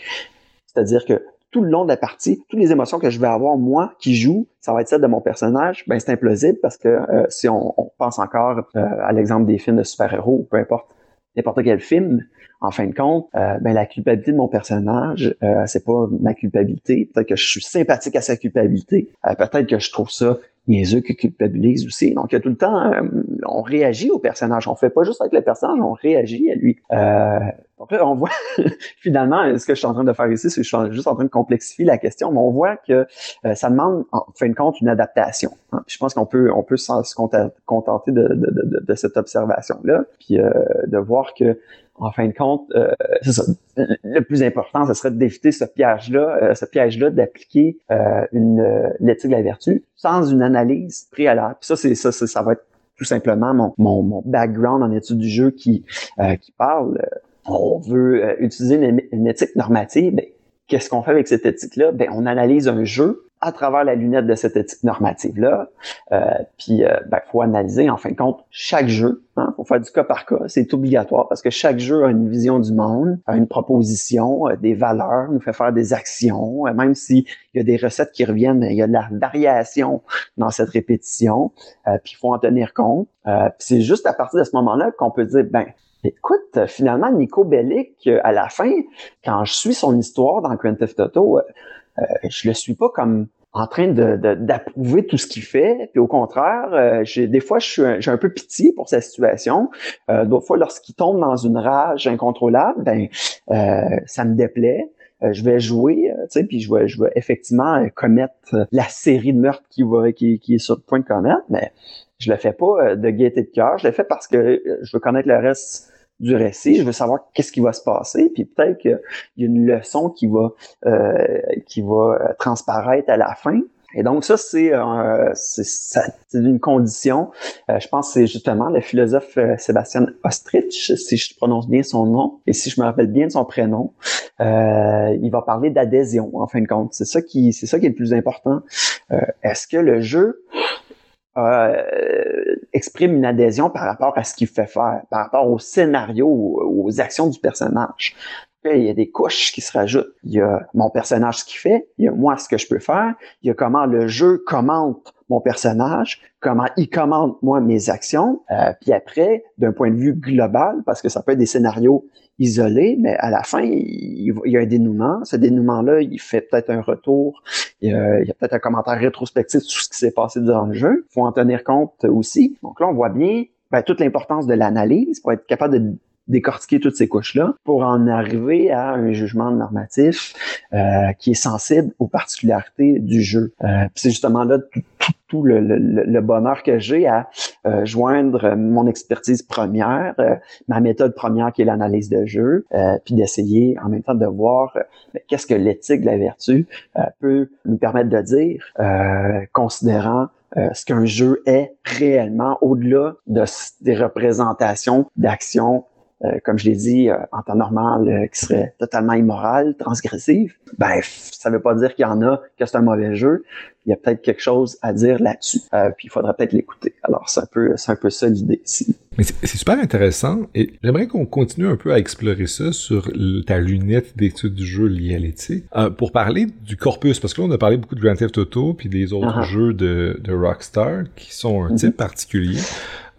Speaker 2: c'est-à-dire que tout le long de la partie, toutes les émotions que je vais avoir, moi, qui joue, ça va être celle de mon personnage, ben c'est implausible parce que euh, si on, on, pense encore à l'exemple des films de super-héros, peu importe, n'importe quel film, en fin de compte, euh, ben la culpabilité de mon personnage, euh, c'est pas ma culpabilité. Peut-être que je suis sympathique à sa culpabilité. Euh, peut-être que je trouve ça niaiseux que culpabilise aussi. Donc, il y a tout le temps, euh, on réagit au personnage. On fait pas juste avec le personnage, on réagit à lui. Euh, donc là, on voit (laughs) finalement, ce que je suis en train de faire ici, c'est que je suis juste en train de complexifier la question, mais on voit que euh, ça demande, en fin de compte, une adaptation. Hein. Je pense qu'on peut, on peut se contenter de, de, de, de cette observation-là, puis de voir que en fin de compte, euh, ça. Le plus important, ce serait d'éviter ce piège-là, euh, ce piège-là d'appliquer euh, une euh, l'éthique de la vertu sans une analyse préalable. Puis ça, c'est ça, ça, va être tout simplement mon, mon, mon background en étude du jeu qui qui parle. On veut utiliser une, éthique normative. Ben, qu'est-ce qu'on fait avec cette éthique-là? Ben, on analyse un jeu à travers la lunette de cette éthique normative-là. Euh, puis, il euh, ben, faut analyser, en fin de compte, chaque jeu. Il hein, faut faire du cas par cas. C'est obligatoire parce que chaque jeu a une vision du monde, a une proposition, des valeurs, nous fait faire des actions. Euh, même s'il y a des recettes qui reviennent, il y a de la variation dans cette répétition. Euh, puis, il faut en tenir compte. puis, c'est juste à partir de ce moment-là qu'on peut dire, ben, Écoute, finalement, Nico Bellic, à la fin, quand je suis son histoire dans Grand Theft Auto, euh, je le suis pas comme en train d'approuver de, tout ce qu'il fait. Puis au contraire, euh, des fois, j'ai un peu pitié pour sa situation. Euh, D'autres fois, lorsqu'il tombe dans une rage incontrôlable, ben euh, ça me déplaît. Euh, je vais jouer, tu sais, puis je vais, je vais effectivement commettre la série de meurtres qui, va, qui, qui est sur le point de commettre, mais je le fais pas de gaieté de cœur. Je le fais parce que je veux connaître le reste du récit, je veux savoir qu'est-ce qui va se passer, puis peut-être qu'il y a une leçon qui va euh, qui va euh, transparaître à la fin. Et donc ça, c'est euh, une condition. Euh, je pense que c'est justement le philosophe Sébastien Ostrich, si je prononce bien son nom et si je me rappelle bien de son prénom. il va parler d'adhésion en fin de compte. C'est ça c'est ça qui est le plus important. Est-ce que le jeu euh, exprime une adhésion par rapport à ce qu'il fait faire, par rapport au scénario, aux actions du personnage. il y a des couches qui se rajoutent. Il y a mon personnage ce qu'il fait, il y a moi ce que je peux faire, il y a comment le jeu commente mon personnage, comment il commente moi mes actions, euh, puis après, d'un point de vue global, parce que ça peut être des scénarios isolé, mais à la fin, il, y a un dénouement. Ce dénouement-là, il fait peut-être un retour, il y a, peut-être un commentaire rétrospectif sur ce qui s'est passé durant le jeu. Il faut en tenir compte aussi. Donc là, on voit bien ben, toute l'importance de l'analyse pour être capable de décortiquer toutes ces couches-là pour en arriver à un jugement normatif euh, qui est sensible aux particularités du jeu. Euh, c'est justement là tout, le, le, bonheur que j'ai à euh, joindre mon expertise première, euh, ma méthode première qui est l'analyse de jeu, euh, puis d'essayer en même temps de voir qu'est-ce que l'éthique de la vertu peut nous permettre de dire, considérant ce qu'un jeu est réellement au-delà de, des représentations d'actions euh, comme je l'ai dit, euh, en temps normal, euh, qui serait totalement immoral, transgressif, ben, ça veut pas dire qu'il y en a, que c'est un mauvais jeu. Il y a peut-être quelque chose à dire là-dessus. puis il faudra peut-être l'écouter. Alors, c'est un peu, c'est un peu ça l'idée ici.
Speaker 1: Mais c'est super intéressant et j'aimerais qu'on continue un peu à explorer ça sur ta lunette d'étude du jeu liée à l'éthique. pour parler du corpus, parce que là, on a parlé beaucoup de Grand Theft Auto puis des autres jeux de, de Rockstar qui sont un mm-hmm. type particulier.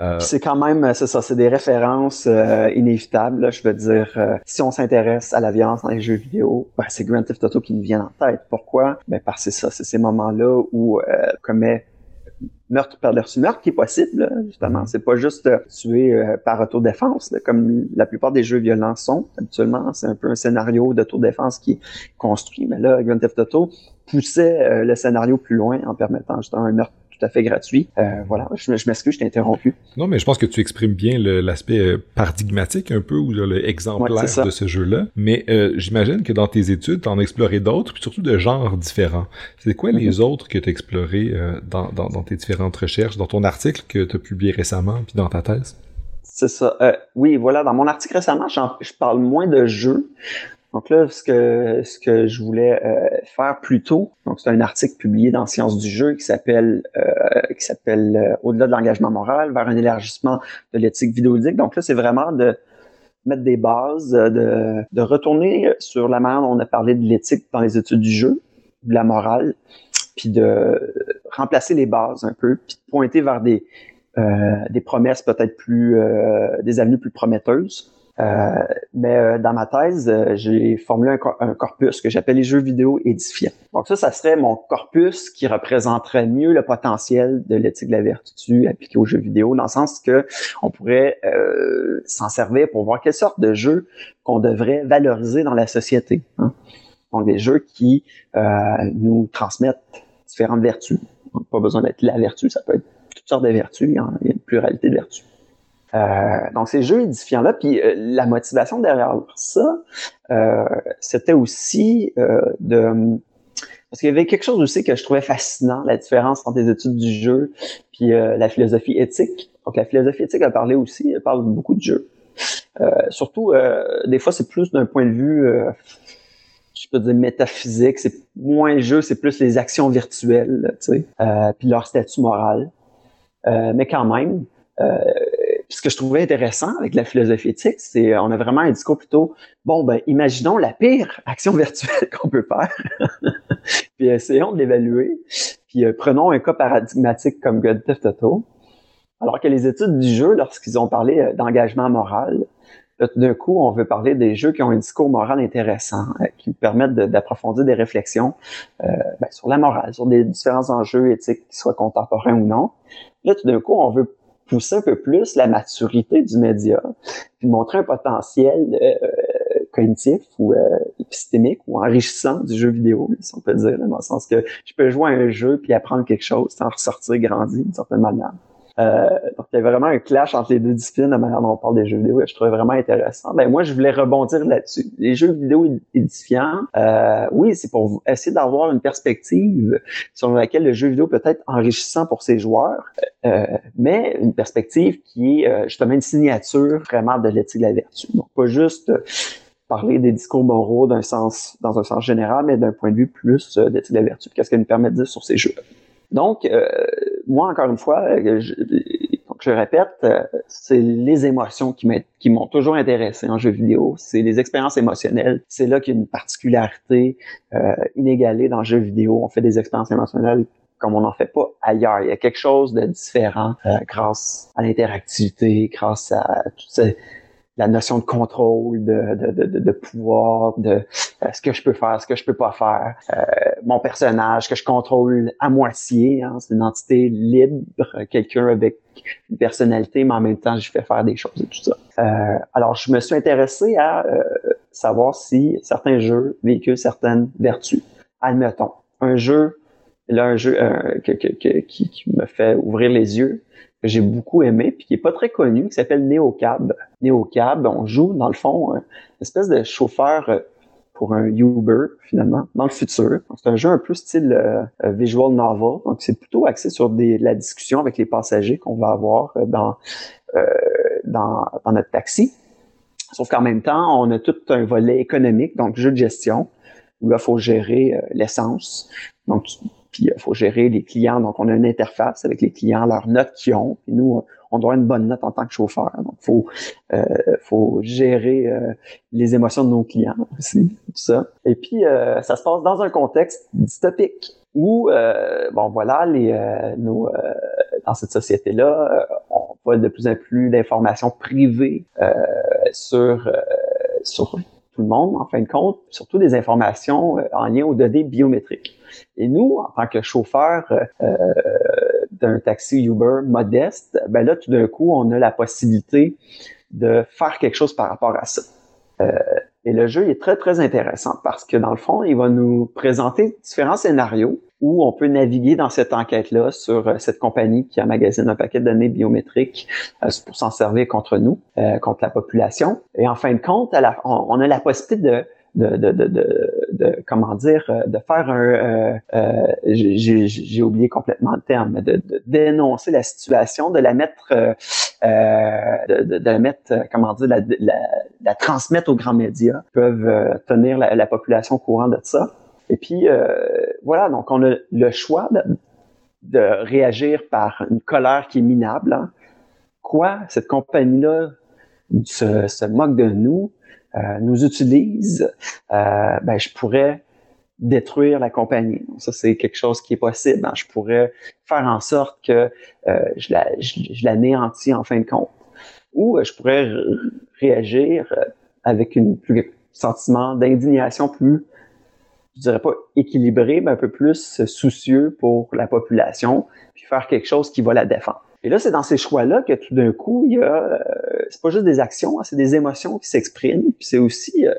Speaker 2: Euh, c'est quand même, c'est ça, c'est des références euh, inévitables. je veux dire, euh, si on s'intéresse à la violence dans les jeux vidéo, ben, c'est Grand Theft Auto qui nous vient en tête. Pourquoi? Ben parce que c'est ça, c'est ces moments-là où commet meurtre par-dessus meurtre qui est possible, justement. Mm-hmm. C'est pas juste tuer par autodéfense, comme la plupart des jeux violents sont habituellement. C'est un peu un scénario d'autodéfense qui est construit. Mais là, Grand Theft Auto poussait le scénario plus loin en permettant justement un meurtre tout à fait gratuit. Euh, voilà, je, m'excuse, je t'ai interrompu.
Speaker 1: Non, mais je pense que tu exprimes bien l'aspect euh, paradigmatique un peu ou l'exemplaire de ce jeu-là. Mais euh, j'imagine que dans tes études, tu en as exploré d'autres, puis surtout de genres différents. C'est quoi les mm-hmm. autres que tu as explorés dans, dans, tes différentes recherches, dans ton article que tu as publié récemment, puis dans ta thèse?
Speaker 2: C'est ça. oui, voilà, dans mon article récemment, je parle moins de jeux. Donc là, ce que ce que je voulais euh, faire plus tôt, donc c'est un article publié dans Sciences du jeu qui s'appelle euh, qui s'appelle euh, Au-delà de l'engagement moral vers un élargissement de l'éthique vidéoludique. Donc là, c'est vraiment de mettre des bases, de, de retourner sur la manière dont on a parlé de l'éthique dans les études du jeu, de la morale, puis de remplacer les bases un peu, puis de pointer vers des des promesses peut-être plus des avenues plus prometteuses euh, mais euh, dans ma thèse, euh, j'ai formulé un, corpus que j'appelle les jeux vidéo édifiants. Donc ça, ça serait mon corpus qui représenterait mieux le potentiel de l'éthique de la vertu appliquée aux jeux vidéo, dans le sens que on pourrait s'en servir pour voir quelle sorte de jeux qu'on devrait valoriser dans la société. Hein. Donc des jeux qui nous transmettent différentes vertus. Pas besoin d'être la vertu, ça peut être toutes sortes de vertus, il y a une pluralité de vertus. Euh, donc ces jeux édifiants-là, puis euh, la motivation derrière ça, euh, c'était aussi de... Parce qu'il y avait quelque chose aussi que je trouvais fascinant, la différence entre les études du jeu puis la philosophie éthique. Donc la philosophie éthique a parlé aussi, elle parle beaucoup de jeux. surtout, des fois, c'est plus d'un point de vue je peux dire métaphysique, c'est moins le jeu, c'est plus les actions virtuelles, tu sais, euh, puis leur statut moral. Euh, mais quand même, euh, ce que je trouvais intéressant avec la philosophie éthique, c'est on a vraiment un discours plutôt bon ben imaginons la pire action (laughs) virtuelle qu'on peut faire, (laughs) puis essayons de l'évaluer, puis prenons un cas paradigmatique comme God Theft Auto. Alors que les études du jeu, lorsqu'ils ont parlé d'engagement moral, d'un coup, on veut parler des jeux qui ont un discours moral intéressant, euh, qui permettent d'approfondir des réflexions euh, ben, sur la morale, sur des différents enjeux éthiques, qu'ils soient contemporains ou non. Là, tout d'un coup, on veut pousser un peu plus la maturité du média, puis montrer un potentiel euh, cognitif ou épistémique ou enrichissant du jeu vidéo, si on peut dire, dans le sens que je peux jouer à un jeu puis apprendre quelque chose, sans ressortir grandi d'une certaine manière. Euh, donc, il y a vraiment un clash entre les deux disciplines, la manière dont on parle des jeux vidéo, et je trouvais vraiment intéressant. Ben, moi, je voulais rebondir là-dessus. Les jeux vidéo édifiants, euh, oui, c'est pour essayer d'avoir une perspective sur laquelle le jeu vidéo peut être enrichissant pour ses joueurs, euh, mais une perspective qui est euh, justement une signature vraiment de l'éthique de la vertu. Donc, pas juste parler des discours moraux d'un sens, dans un sens général, mais d'un point de vue plus euh, d'éthique de la vertu. Qu'est-ce qu'elle nous permet de dire sur ces jeux donc, euh, moi, encore une fois, euh, je, je répète, euh, c'est les émotions qui m'ont toujours intéressé en jeu vidéo. C'est les expériences émotionnelles. C'est là qu'il y a une particularité euh, inégalée dans le jeu vidéo. On fait des expériences émotionnelles comme on n'en fait pas ailleurs. Il y a quelque chose de différent grâce à l'interactivité, grâce à toutes ces la notion de contrôle, de, de, de, de pouvoir, de euh, ce que je peux faire, ce que je peux pas faire. Euh, mon personnage que je contrôle à moitié, hein, c'est une entité libre, quelqu'un avec une personnalité, mais en même temps, je fais faire des choses et tout ça. Euh, alors, je me suis intéressé à euh, savoir si certains jeux véhiculent certaines vertus. Admettons, un jeu, là, un jeu que, que, qui, me fait ouvrir les yeux, que j'ai beaucoup aimé, puis qui est pas très connu, qui s'appelle NeoCab. NeoCab, on joue dans le fond une espèce de chauffeur euh, pour un Uber finalement dans le futur. C'est un jeu un peu style euh, euh, visual novel, donc c'est plutôt axé sur la discussion avec les passagers qu'on va avoir dans, dans, dans notre taxi. Sauf qu'en même temps, on a tout un volet économique, donc jeu de gestion, où là, il faut gérer l'essence. Donc, puis il faut gérer les clients. Donc, on a une interface avec les clients, leurs notes qu'ils ont. Puis nous, on doit une bonne note en tant que chauffeur. Donc, faut euh, faut gérer euh, les émotions de nos clients aussi, tout ça. Et puis, euh, ça se passe dans un contexte dystopique où, bon, voilà, les nos dans cette société-là, on voit de plus en plus d'informations privées sur sur tout le monde, en fin de compte, surtout des informations en lien aux données biométriques. Et nous, en tant que chauffeur euh, d'un taxi Uber modeste, ben là, tout d'un coup, on a la possibilité de faire quelque chose par rapport à ça. Euh, et le jeu est très, très intéressant parce que dans le fond, il va nous présenter différents scénarios où on peut naviguer dans cette enquête-là sur euh, cette compagnie qui emmagasine un paquet de données biométriques pour s'en servir contre nous, contre la population. Et en fin de compte, on, a la possibilité de de, de, de, de, comment dire, euh, de faire un, euh, euh j'ai oublié complètement le terme, de, de, dénoncer la situation, de la mettre, euh, de, de, la mettre, comment dire, la, la, la transmettre aux grands médias, peuvent tenir la, la, population courant de ça. Et puis voilà, donc on a le choix de, réagir par une colère qui est minable. Hein. Quoi, cette compagnie-là se, se moque de nous, euh, nous utilise, euh, ben, je pourrais détruire la compagnie. ça, c'est quelque chose qui est possible. Hein. Je pourrais faire en sorte que euh, je, la, je, l'anéantis en fin de compte. Ou je pourrais réagir avec un sentiment d'indignation plus, je dirais pas équilibré, mais un peu plus soucieux pour la population, puis faire quelque chose qui va la défendre. Et là, c'est dans ces choix-là que tout d'un coup, il y a, euh, c'est pas juste des actions, hein, c'est des émotions qui s'expriment, puis c'est aussi euh,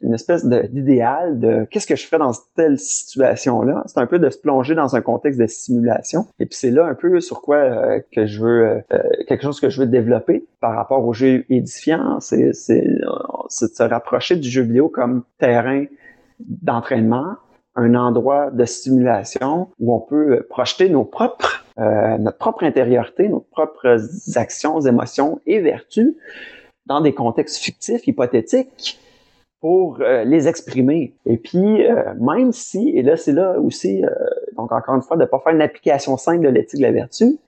Speaker 2: une espèce d'idéal de, qu'est-ce que je fais dans telle situation-là. C'est un peu de se plonger dans un contexte de simulation. Et puis c'est là un peu sur quoi euh, que je veux, quelque chose que je veux développer par rapport au jeu édifiant, c'est, c'est, c'est de se rapprocher du jeu vidéo comme terrain d'entraînement, un endroit de stimulation où on peut projeter nos propres, euh, notre propre intériorité, nos propres actions, émotions et vertus dans des contextes fictifs, hypothétiques, pour euh, les exprimer. Et puis, euh, même si, et là, c'est là aussi, donc encore une fois, de pas faire une application simple de l'éthique de la vertu.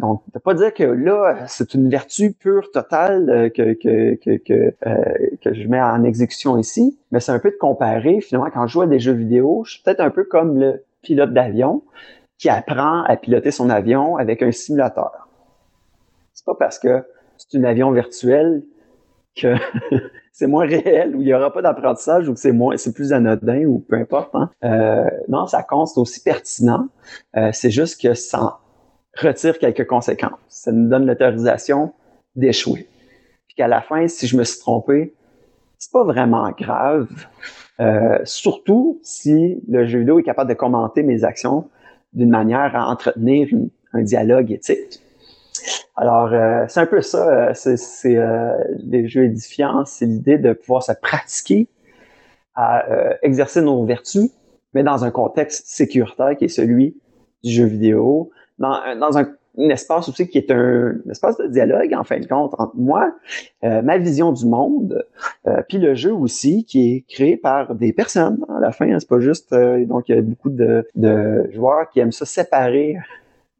Speaker 2: donc, de pas dire que là, c'est une vertu pure, totale que je mets en exécution ici, mais c'est un peu de comparer. Finalement, quand je joue à des jeux vidéo, je suis peut-être un peu comme le pilote d'avion qui apprend à piloter son avion avec un simulateur. C'est pas parce que c'est un avion virtuel que (laughs) c'est moins réel, ou il n'y aura pas d'apprentissage, ou que c'est moins, c'est plus anodin, ou peu importe. Hein. Euh, non, ça compte, c'est aussi pertinent. Euh, c'est juste que ça retire quelques conséquences. Ça nous donne l'autorisation d'échouer. Puis qu'à la fin, si je me suis trompé, c'est pas vraiment grave. Euh, surtout si le jeu vidéo est capable de commenter mes actions d'une manière à entretenir un dialogue éthique. Alors, euh, c'est un peu ça, euh, c'est euh, les jeux édifiants, c'est l'idée de pouvoir se pratiquer à exercer nos vertus, mais dans un contexte sécuritaire qui est celui du jeu vidéo, dans, dans un, espace aussi qui est un, espace de dialogue, en fin de compte, entre moi, ma vision du monde, puis le jeu aussi, qui est créé par des personnes. À la fin, hein, c'est pas juste... donc, il y a beaucoup de, de joueurs qui aiment ça séparer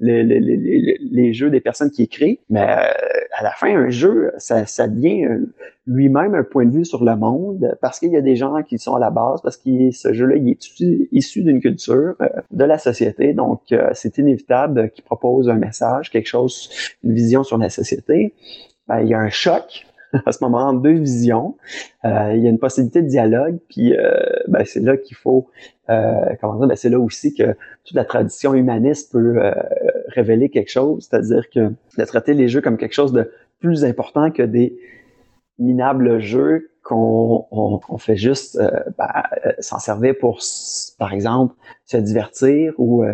Speaker 2: les, les, les, les, jeux des personnes qui écrivent, mais euh, à la fin, un jeu, ça, ça devient euh, lui-même un point de vue sur le monde, parce qu'il y a des gens qui sont à la base, parce que ce jeu-là, il est issu, d'une culture, euh, de la société, donc c'est inévitable qu'il propose un message, quelque chose, une vision sur la société. Ben, il y a un choc (laughs) à ce moment deux visions. Euh, il y a une possibilité de dialogue, puis euh, ben, c'est là qu'il faut, euh, comment dire, ben, c'est là aussi que toute la tradition humaniste peut révéler quelque chose, c'est-à-dire que de traiter les jeux comme quelque chose de plus important que des minables jeux qu'on on, fait juste ben, s'en servir pour, par exemple, se divertir ou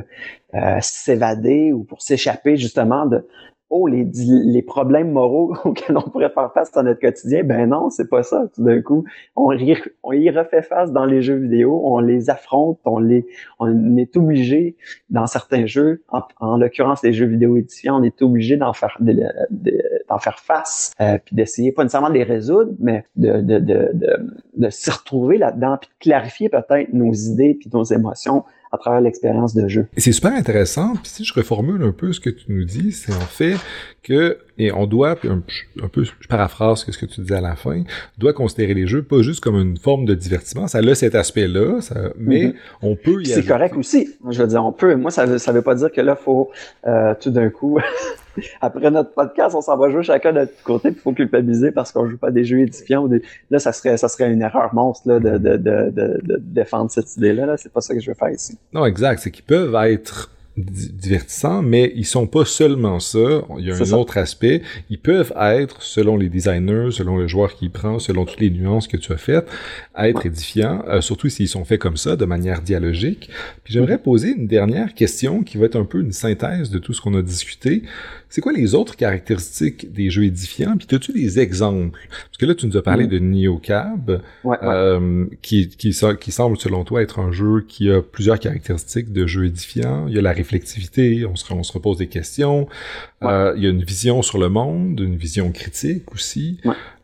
Speaker 2: s'évader ou pour s'échapper justement de, oh, les, les problèmes moraux (laughs) auxquels on pourrait faire face dans notre quotidien, ben non, c'est pas ça. Tout d'un coup, on y, on y refait face dans les jeux vidéo, on les affronte, on les, on est obligé dans certains jeux, en, l'occurrence les jeux vidéo édifiants, on est obligé d'en faire, d'en faire face, euh, puis d'essayer pas nécessairement de les résoudre, mais de, de, de, de, de s'y retrouver là-dedans, puis de clarifier peut-être nos idées puis nos émotions à travers l'expérience de jeu.
Speaker 1: C'est super intéressant. Puis si je reformule un peu ce que tu nous dis, c'est en fait que et on doit un, un, peu je paraphrase ce que tu disais à la fin, doit considérer les jeux pas juste comme une forme de divertissement, ça a cet aspect-là, mais mm-hmm. on peut y
Speaker 2: C'est correct aussi. Je veux dire, on peut. Moi, ça ça veut pas dire que là faut euh, tout d'un coup (laughs) après notre podcast, on s'en va jouer chacun de notre côté, il faut culpabiliser parce qu'on joue pas des jeux édifiants. Là, ça serait, ça serait une erreur monstre là, de, de, de, de, défendre cette idée-là. -là, c'est pas ça que je veux faire ici.
Speaker 1: Non, exact. C'est qu'ils peuvent être divertissants, mais ils sont pas seulement ça. Il y a un autre aspect. Ils peuvent être, selon les designers, selon le joueur qui prend, selon toutes les nuances que tu as faites, être édifiants, euh, surtout s'ils sont faits comme ça, de manière dialogique. Puis j'aimerais mm-hmm. poser une dernière question qui va être un peu une synthèse de tout ce qu'on a discuté. C'est quoi les autres caractéristiques des jeux édifiants? Puis as-tu des exemples? Parce que là, tu nous as parlé mm. de NeoCab, euh, qui, qui, qui semble, selon toi, être un jeu qui a plusieurs caractéristiques de jeu édifiant. Il y a la réflexivité, on se, on se repose des questions. Euh, il y a une vision sur le monde, une vision critique aussi.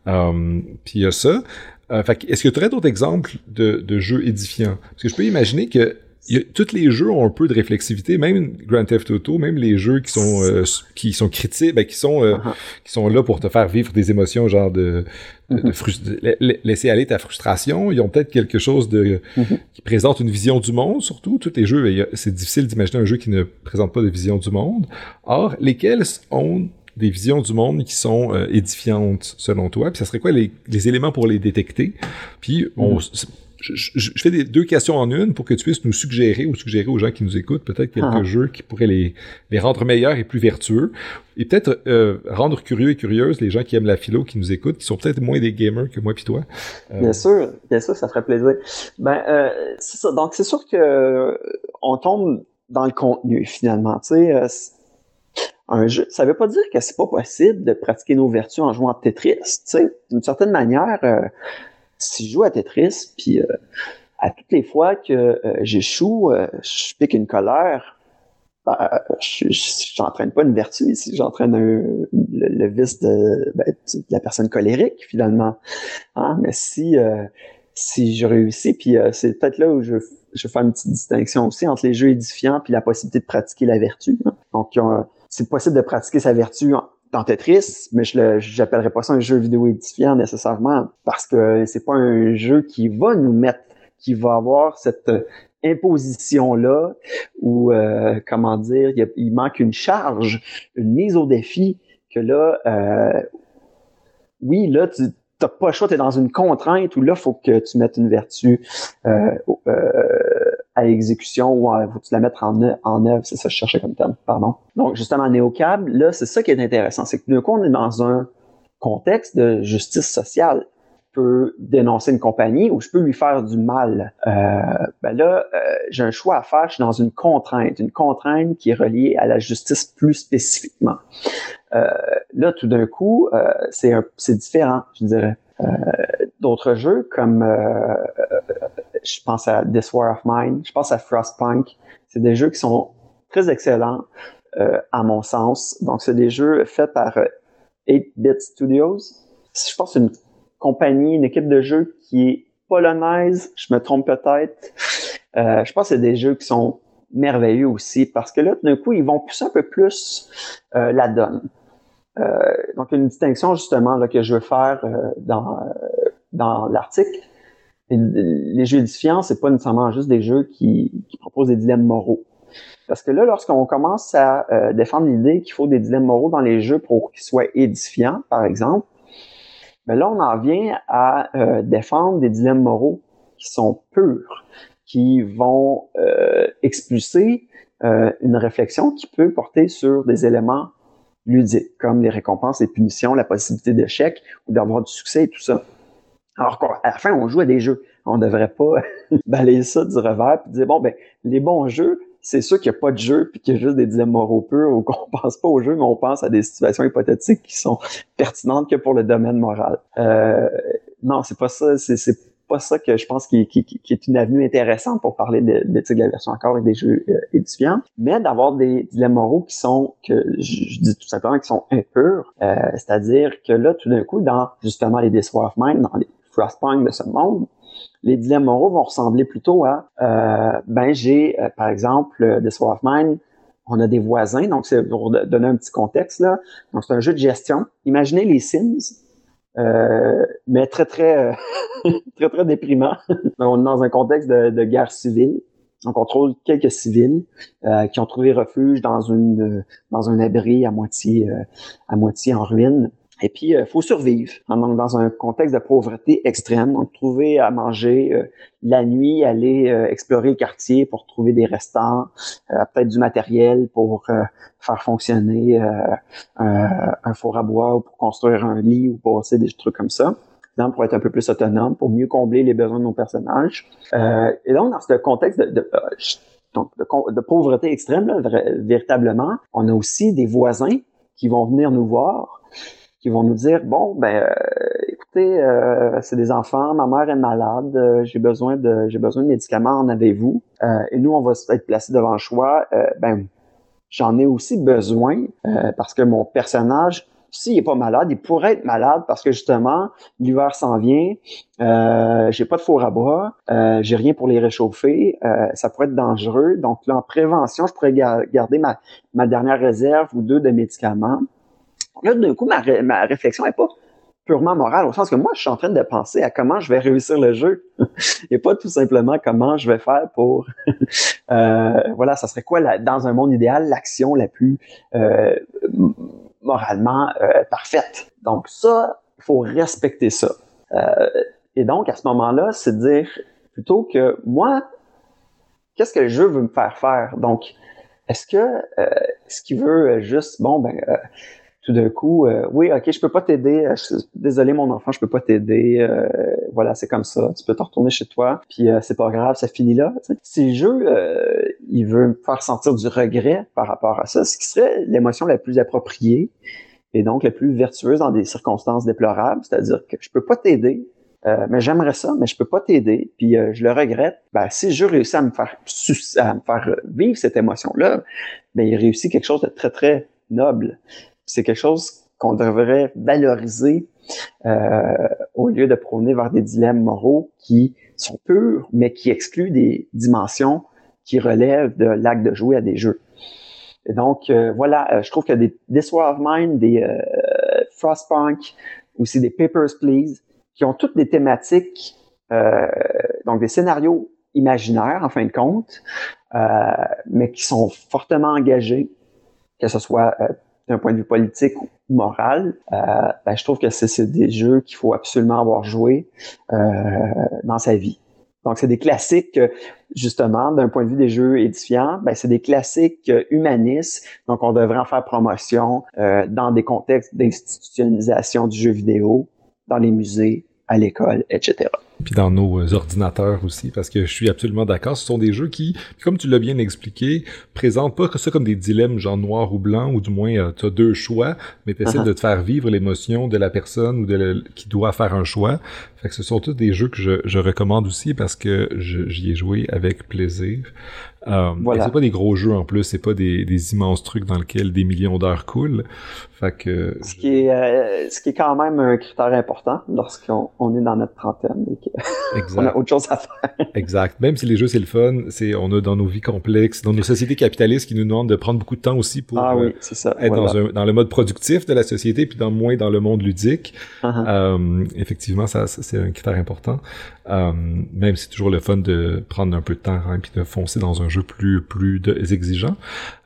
Speaker 1: Euh, puis il y a ça. Euh, est-ce que tu aurais d'autres exemples de, de jeux édifiants? Parce que je peux imaginer que tous les jeux ont un peu de réflexivité, même Grand Theft Auto, même les jeux qui sont euh, qui sont critiques, ben, qui sont euh, uh-huh. qui sont là pour te faire vivre des émotions, genre de, de, uh-huh. laisser aller ta frustration. Ils ont peut-être quelque chose de uh-huh. qui présente une vision du monde, surtout tous les jeux. Ben, c'est difficile d'imaginer un jeu qui ne présente pas de vision du monde. Or, lesquels ont des visions du monde qui sont euh, édifiantes selon toi? Puis ça serait quoi les, les éléments pour les détecter? Puis on je, fais des, deux questions en une pour que tu puisses nous suggérer ou suggérer aux gens qui nous écoutent peut-être quelques ah. jeux qui pourraient les, les rendre meilleurs et plus vertueux. Et peut-être euh, rendre curieux et curieuses les gens qui aiment la philo, qui nous écoutent, qui sont peut-être moins des gamers que moi puis toi.
Speaker 2: Euh, bien sûr, bien sûr, ça ferait plaisir. Ben, euh, c'est ça. Donc, c'est sûr que on tombe dans le contenu, finalement. Tu sais, un jeu, ça veut pas dire que c'est pas possible de pratiquer nos vertus en jouant à Tetris. Tu sais, d'une certaine manière si je joue à Tetris, puis euh, à toutes les fois que euh, j'échoue, euh, je pique une colère, ben, je n'entraîne pas une vertu ici, j'entraîne le, vice de, ben, de, la personne colérique finalement. Hein? Mais si si je réussis, puis c'est peut-être là où je, je fais une petite distinction aussi entre les jeux édifiants puis la possibilité de pratiquer la vertu. Hein. Donc, c'est possible de pratiquer sa vertu dans mais je n'appellerais pas ça un jeu vidéo édifiant nécessairement parce que c'est pas un jeu qui va nous mettre, qui va avoir cette imposition là ou comment dire, il, manque une charge, une mise au défi que là, euh, oui, là, tu n'as pas le choix, tu es dans une contrainte où là, il faut que tu mettes une vertu euh, euh, à exécution ou tu la mettes en, en œuvre, c'est ça que je cherchais comme terme, pardon. Donc, justement, Néocab, là, c'est ça qui est intéressant, c'est que d'un coup, on est dans un contexte de justice sociale peux dénoncer une compagnie ou je peux lui faire du mal. Euh, ben là, euh, j'ai un choix à faire. Je suis dans une contrainte, une contrainte qui est reliée à la justice plus spécifiquement. Euh, là, tout d'un coup, c'est différent, je dirais. D'autres jeux comme je pense à This War of Mine, je pense à Frostpunk. C'est des jeux qui sont très excellents à mon sens. Donc, c'est des jeux faits par 8-Bit Studios. Je pense une compagnie, une équipe de jeux qui est polonaise, je me trompe peut-être. Euh, je pense que c'est des jeux qui sont merveilleux aussi parce que là, d'un coup, ils vont pousser un peu plus euh, la donne. Euh, donc, une distinction justement que je veux faire euh, dans, euh, dans l'article. Les jeux édifiants, c'est pas nécessairement juste des jeux qui, qui proposent des dilemmes moraux. Parce que là, lorsqu'on commence à défendre l'idée qu'il faut des dilemmes moraux dans les jeux pour qu'ils soient édifiants, par exemple, mais là, on en vient à euh, défendre des dilemmes moraux qui sont purs, qui vont euh, expulser euh, une réflexion qui peut porter sur des éléments ludiques, comme les récompenses, les punitions, la possibilité d'échec ou d'avoir du succès et tout ça. Alors qu'à la fin, on joue à des jeux. On ne devrait pas (laughs) balayer ça du revers et dire, bon, ben, les bons jeux, c'est sûr qu'il n'y a pas de jeu puis qu'il y a juste des dilemmes moraux purs ou qu'on (laughs) pense pas au jeu, mais on pense à des situations hypothétiques qui sont pertinentes que pour le domaine moral. Euh, non, c'est pas ça. C'est pas ça que je pense qui, qui, qui, est une avenue intéressante pour parler de, de la version encore et des jeux euh, édifiants, mais d'avoir des dilemmes moraux qui sont, que je, dis tout simplement, qui sont impurs, euh, c'est-à-dire que là, tout d'un coup, dans justement les This of Mind, dans les De ce monde, les dilemmes moraux vont ressembler plutôt à, euh, ben j'ai, euh, par exemple, euh, The Sword of Mine, on a des voisins, donc c'est pour donner un petit contexte là. Donc c'est un jeu de gestion. Imaginez les Sims, euh, mais très très (laughs) très très déprimant. (laughs) on est dans un contexte de, guerre civile. On contrôle quelques civils euh, qui ont trouvé refuge dans une dans un abri à moitié à moitié en ruine. Et puis, il euh, faut survivre dans un contexte de pauvreté extrême. Donc, trouver à manger euh, la nuit, aller euh, explorer le quartier pour trouver des restants, peut-être du matériel pour faire fonctionner un four à bois ou pour construire un lit ou pour des trucs comme ça pour être un peu plus autonome, pour mieux combler les besoins de nos personnages. et donc, dans ce contexte de, de, de, de pauvreté extrême, là, véritablement, on a aussi des voisins qui vont venir nous voir qui vont nous dire bon ben euh, écoutez euh, c'est des enfants ma mère est malade euh, j'ai besoin de j'ai besoin de médicaments en avez-vous? Et nous on va être placés devant le choix ben j'en ai aussi besoin parce que mon personnage s'il est pas malade, il pourrait être malade parce que justement l'hiver s'en vient, euh, j'ai pas de four à bois, euh, j'ai rien pour les réchauffer, ça pourrait être dangereux. Donc là en prévention, je pourrais garder ma, ma dernière réserve ou deux de médicaments. Là, d'un coup, ma, ma réflexion n'est pas purement morale, au sens que moi, je suis en train de penser à comment je vais réussir le jeu, (laughs) et pas tout simplement comment je vais faire pour, (laughs) euh, voilà, ça serait quoi, dans un monde idéal, l'action la plus euh, moralement euh, parfaite. Donc ça, il faut respecter ça. et donc, à ce moment-là, c'est dire plutôt que moi, qu'est-ce que le jeu veut me faire faire? Donc, est-ce que ce qu'il veut juste, bon, ben, tout d'un coup, euh, oui, ok, je peux pas t'aider. Euh, désolé, mon enfant, je peux pas t'aider. Euh, voilà, c'est comme ça. Tu peux te retourner chez toi. Puis c'est pas grave, ça finit là. Si le jeu, il veut me faire sentir du regret par rapport à ça, ce qui serait l'émotion la plus appropriée et donc la plus vertueuse dans des circonstances déplorables, c'est-à-dire que je peux pas t'aider, mais j'aimerais ça, mais je peux pas t'aider, puis je le regrette. Ben, si je réussis à me faire à me faire vivre cette émotion-là, ben il réussit quelque chose de très très noble c'est quelque chose qu'on devrait valoriser au lieu de prôner vers des dilemmes moraux qui sont purs, mais qui excluent des dimensions qui relèvent de l'acte de jouer à des jeux. Et donc, voilà, je trouve que des, des of Mind, des Frostpunk, aussi des Papers, Please, qui ont toutes des thématiques, donc des scénarios imaginaires, en fin de compte, euh, mais qui sont fortement engagés, que ce soit euh, d'un point de vue politique ou moral, euh, ben, je trouve que c'est des jeux qu'il faut absolument avoir joué dans sa vie. Donc, c'est des classiques, justement, d'un point de vue des jeux édifiants, ben, c'est des classiques humanistes. Donc, on devrait en faire promotion dans des contextes d'institutionnalisation du jeu vidéo, dans les musées, à l'école, etc.
Speaker 1: Puis dans nos euh, ordinateurs aussi, parce que je suis absolument d'accord, ce sont des jeux qui, comme tu l'as bien expliqué, présentent pas ça comme des dilemmes genre noir ou blanc, ou du moins euh, tu as deux choix, mais tu essaies uh-huh. de te faire vivre l'émotion de la personne ou de qui doit faire un choix. Fait que ce sont tous des jeux que je, je recommande aussi parce que j'y ai joué avec plaisir. Euh, voilà. C'est pas des gros jeux en plus, c'est pas des, des, immenses trucs dans lesquels des millions d'heures coulent. Fait que,
Speaker 2: ce, qui est, euh, ce qui est quand même un critère important lorsqu'on on est dans notre trentaine et qu'on (laughs) a autre chose à faire.
Speaker 1: exact. Même si les jeux c'est le fun, c'est on a dans nos vies complexes, dans nos sociétés capitalistes qui nous demandent de prendre beaucoup de temps aussi pour
Speaker 2: ah, oui, euh, ça.
Speaker 1: être dans, un, dans, le mode productif de la société puis dans moins dans le monde ludique. Uh-huh. euh, effectivement, ça, c'est un critère important. Euh, même si c'est toujours le fun de prendre un peu de temps hein, puis de foncer dans un jeu plus plus exigeant.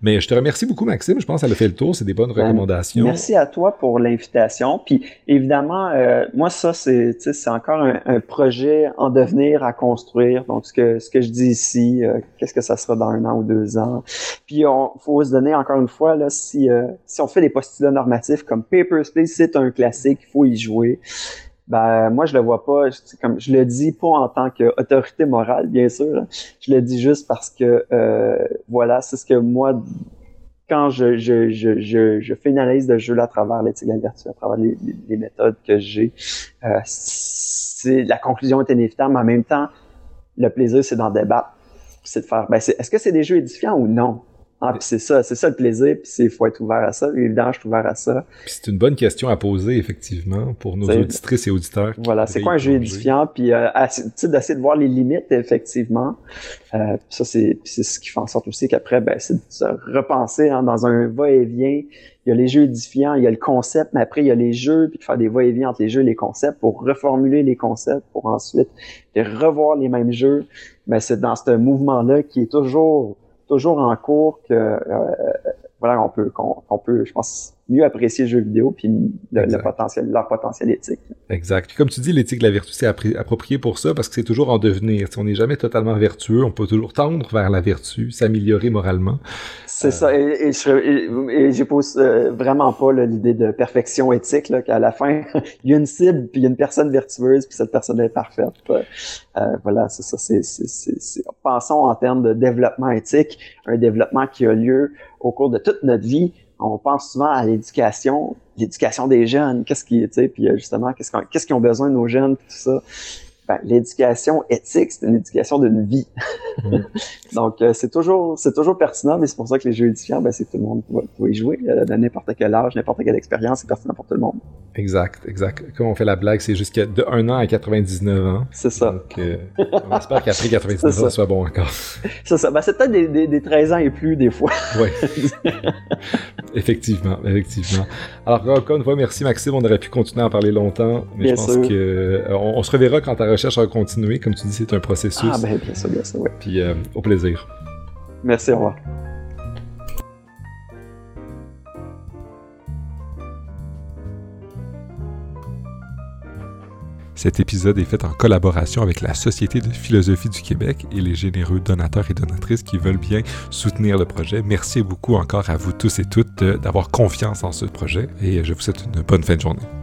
Speaker 1: Mais je te remercie beaucoup Maxime, je pense que ça a fait le tour, c'est des bonnes ben, recommandations.
Speaker 2: Merci à toi pour l'invitation. Puis évidemment, euh, moi ça c'est c'est encore un, projet en devenir à construire. Donc ce que ce que je dis ici, euh, qu'est-ce que ça sera dans un an ou deux ans? Puis on faut se donner encore une fois là si si on fait des postulats normatifs comme Papers Please, c'est un classique, il faut y jouer ben moi je le vois pas. Comme je le dis pas en tant qu'autorité morale bien sûr je le dis juste parce que euh, voilà c'est ce que moi quand je, je, je, je, fais une analyse de jeu là, à travers l'éthique de la vertu à travers les, les, méthodes que j'ai euh, c'est la conclusion est inévitable mais en même temps le plaisir c'est d'en débattre c'est de faire ben est-ce que c'est des jeux édifiants ou non? Ah, c'est ça, c'est ça le plaisir, puis c'est faut être ouvert à ça. Évidemment, je suis ouvert à ça.
Speaker 1: c'est une bonne question à poser, effectivement, pour nos auditrices et auditeurs.
Speaker 2: Voilà, c'est quoi un jeu édifiant, puis euh, d'essayer de voir les limites, effectivement. Euh, ça, c'est ce qui fait en sorte aussi qu'après, ben, c'est de se repenser hein, dans un va-et-vient. Il y a les jeux édifiants, il y a le concept, mais après, il y a les jeux, puis de faire des va-et-vient entre les jeux et les concepts pour reformuler les concepts, pour ensuite revoir les mêmes jeux. Mais ben, c'est dans ce mouvement-là qui est toujours toujours en cours que euh, voilà, on peut, qu'on peut, je pense, mieux apprécier le jeu vidéo puis le, potentiel, leur potentiel éthique.
Speaker 1: Exact. Puis comme tu dis, l'éthique de la vertu, c'est approprié pour ça parce que c'est toujours en devenir. on n'est jamais totalement vertueux, on peut toujours tendre vers la vertu, s'améliorer moralement.
Speaker 2: C'est ça. Et, et, j'épouse euh, vraiment pas l'idée de perfection éthique, là, qu'à la fin, (laughs) il y a une cible, puis il y a une personne vertueuse, puis cette personne est parfaite. Euh, voilà, c'est ça. C'est, Pensons en termes de développement éthique, un développement qui a lieu au cours de toute notre vie. On pense souvent à l'éducation, l'éducation des jeunes, qu'est-ce qui, tu sais, puis euh, justement, qu'est-ce, qu'ils ont besoin de nos jeunes, tout ça ben, l'éducation éthique, c'est une éducation d'une vie. (laughs) Donc, euh, c'est toujours, c'est toujours pertinent, mais c'est pour ça que les jeux édifiants, ben, c'est que tout le monde peut, y jouer, euh, de n'importe quel âge, n'importe quelle expérience, c'est pertinent pour tout le monde.
Speaker 1: Exact, exact. Comme on fait la blague, c'est jusqu'à de 1 an à 99 ans.
Speaker 2: C'est ça.
Speaker 1: Donc, euh, on espère (laughs) qu'après 99 ans, ça soit bon encore.
Speaker 2: c'est ça. Ben, c'est peut-être des, des, 13 ans et plus, des fois.
Speaker 1: oui. (laughs) effectivement, effectivement. Alors, encore une fois, merci Maxime. On aurait pu continuer à en parler longtemps, mais je pense que on, on, se reverra quand ta recherche a continué. Comme tu dis, c'est un processus.
Speaker 2: Ah, ben, bien sûr, bien sûr, oui.
Speaker 1: Puis, euh, au plaisir.
Speaker 2: Merci, au revoir.
Speaker 1: Cet épisode est fait en collaboration avec la Société de philosophie du Québec et les généreux donateurs et donatrices qui veulent bien soutenir le projet. Merci beaucoup encore à vous tous et toutes d'avoir confiance en ce projet et je vous souhaite une bonne fin de journée.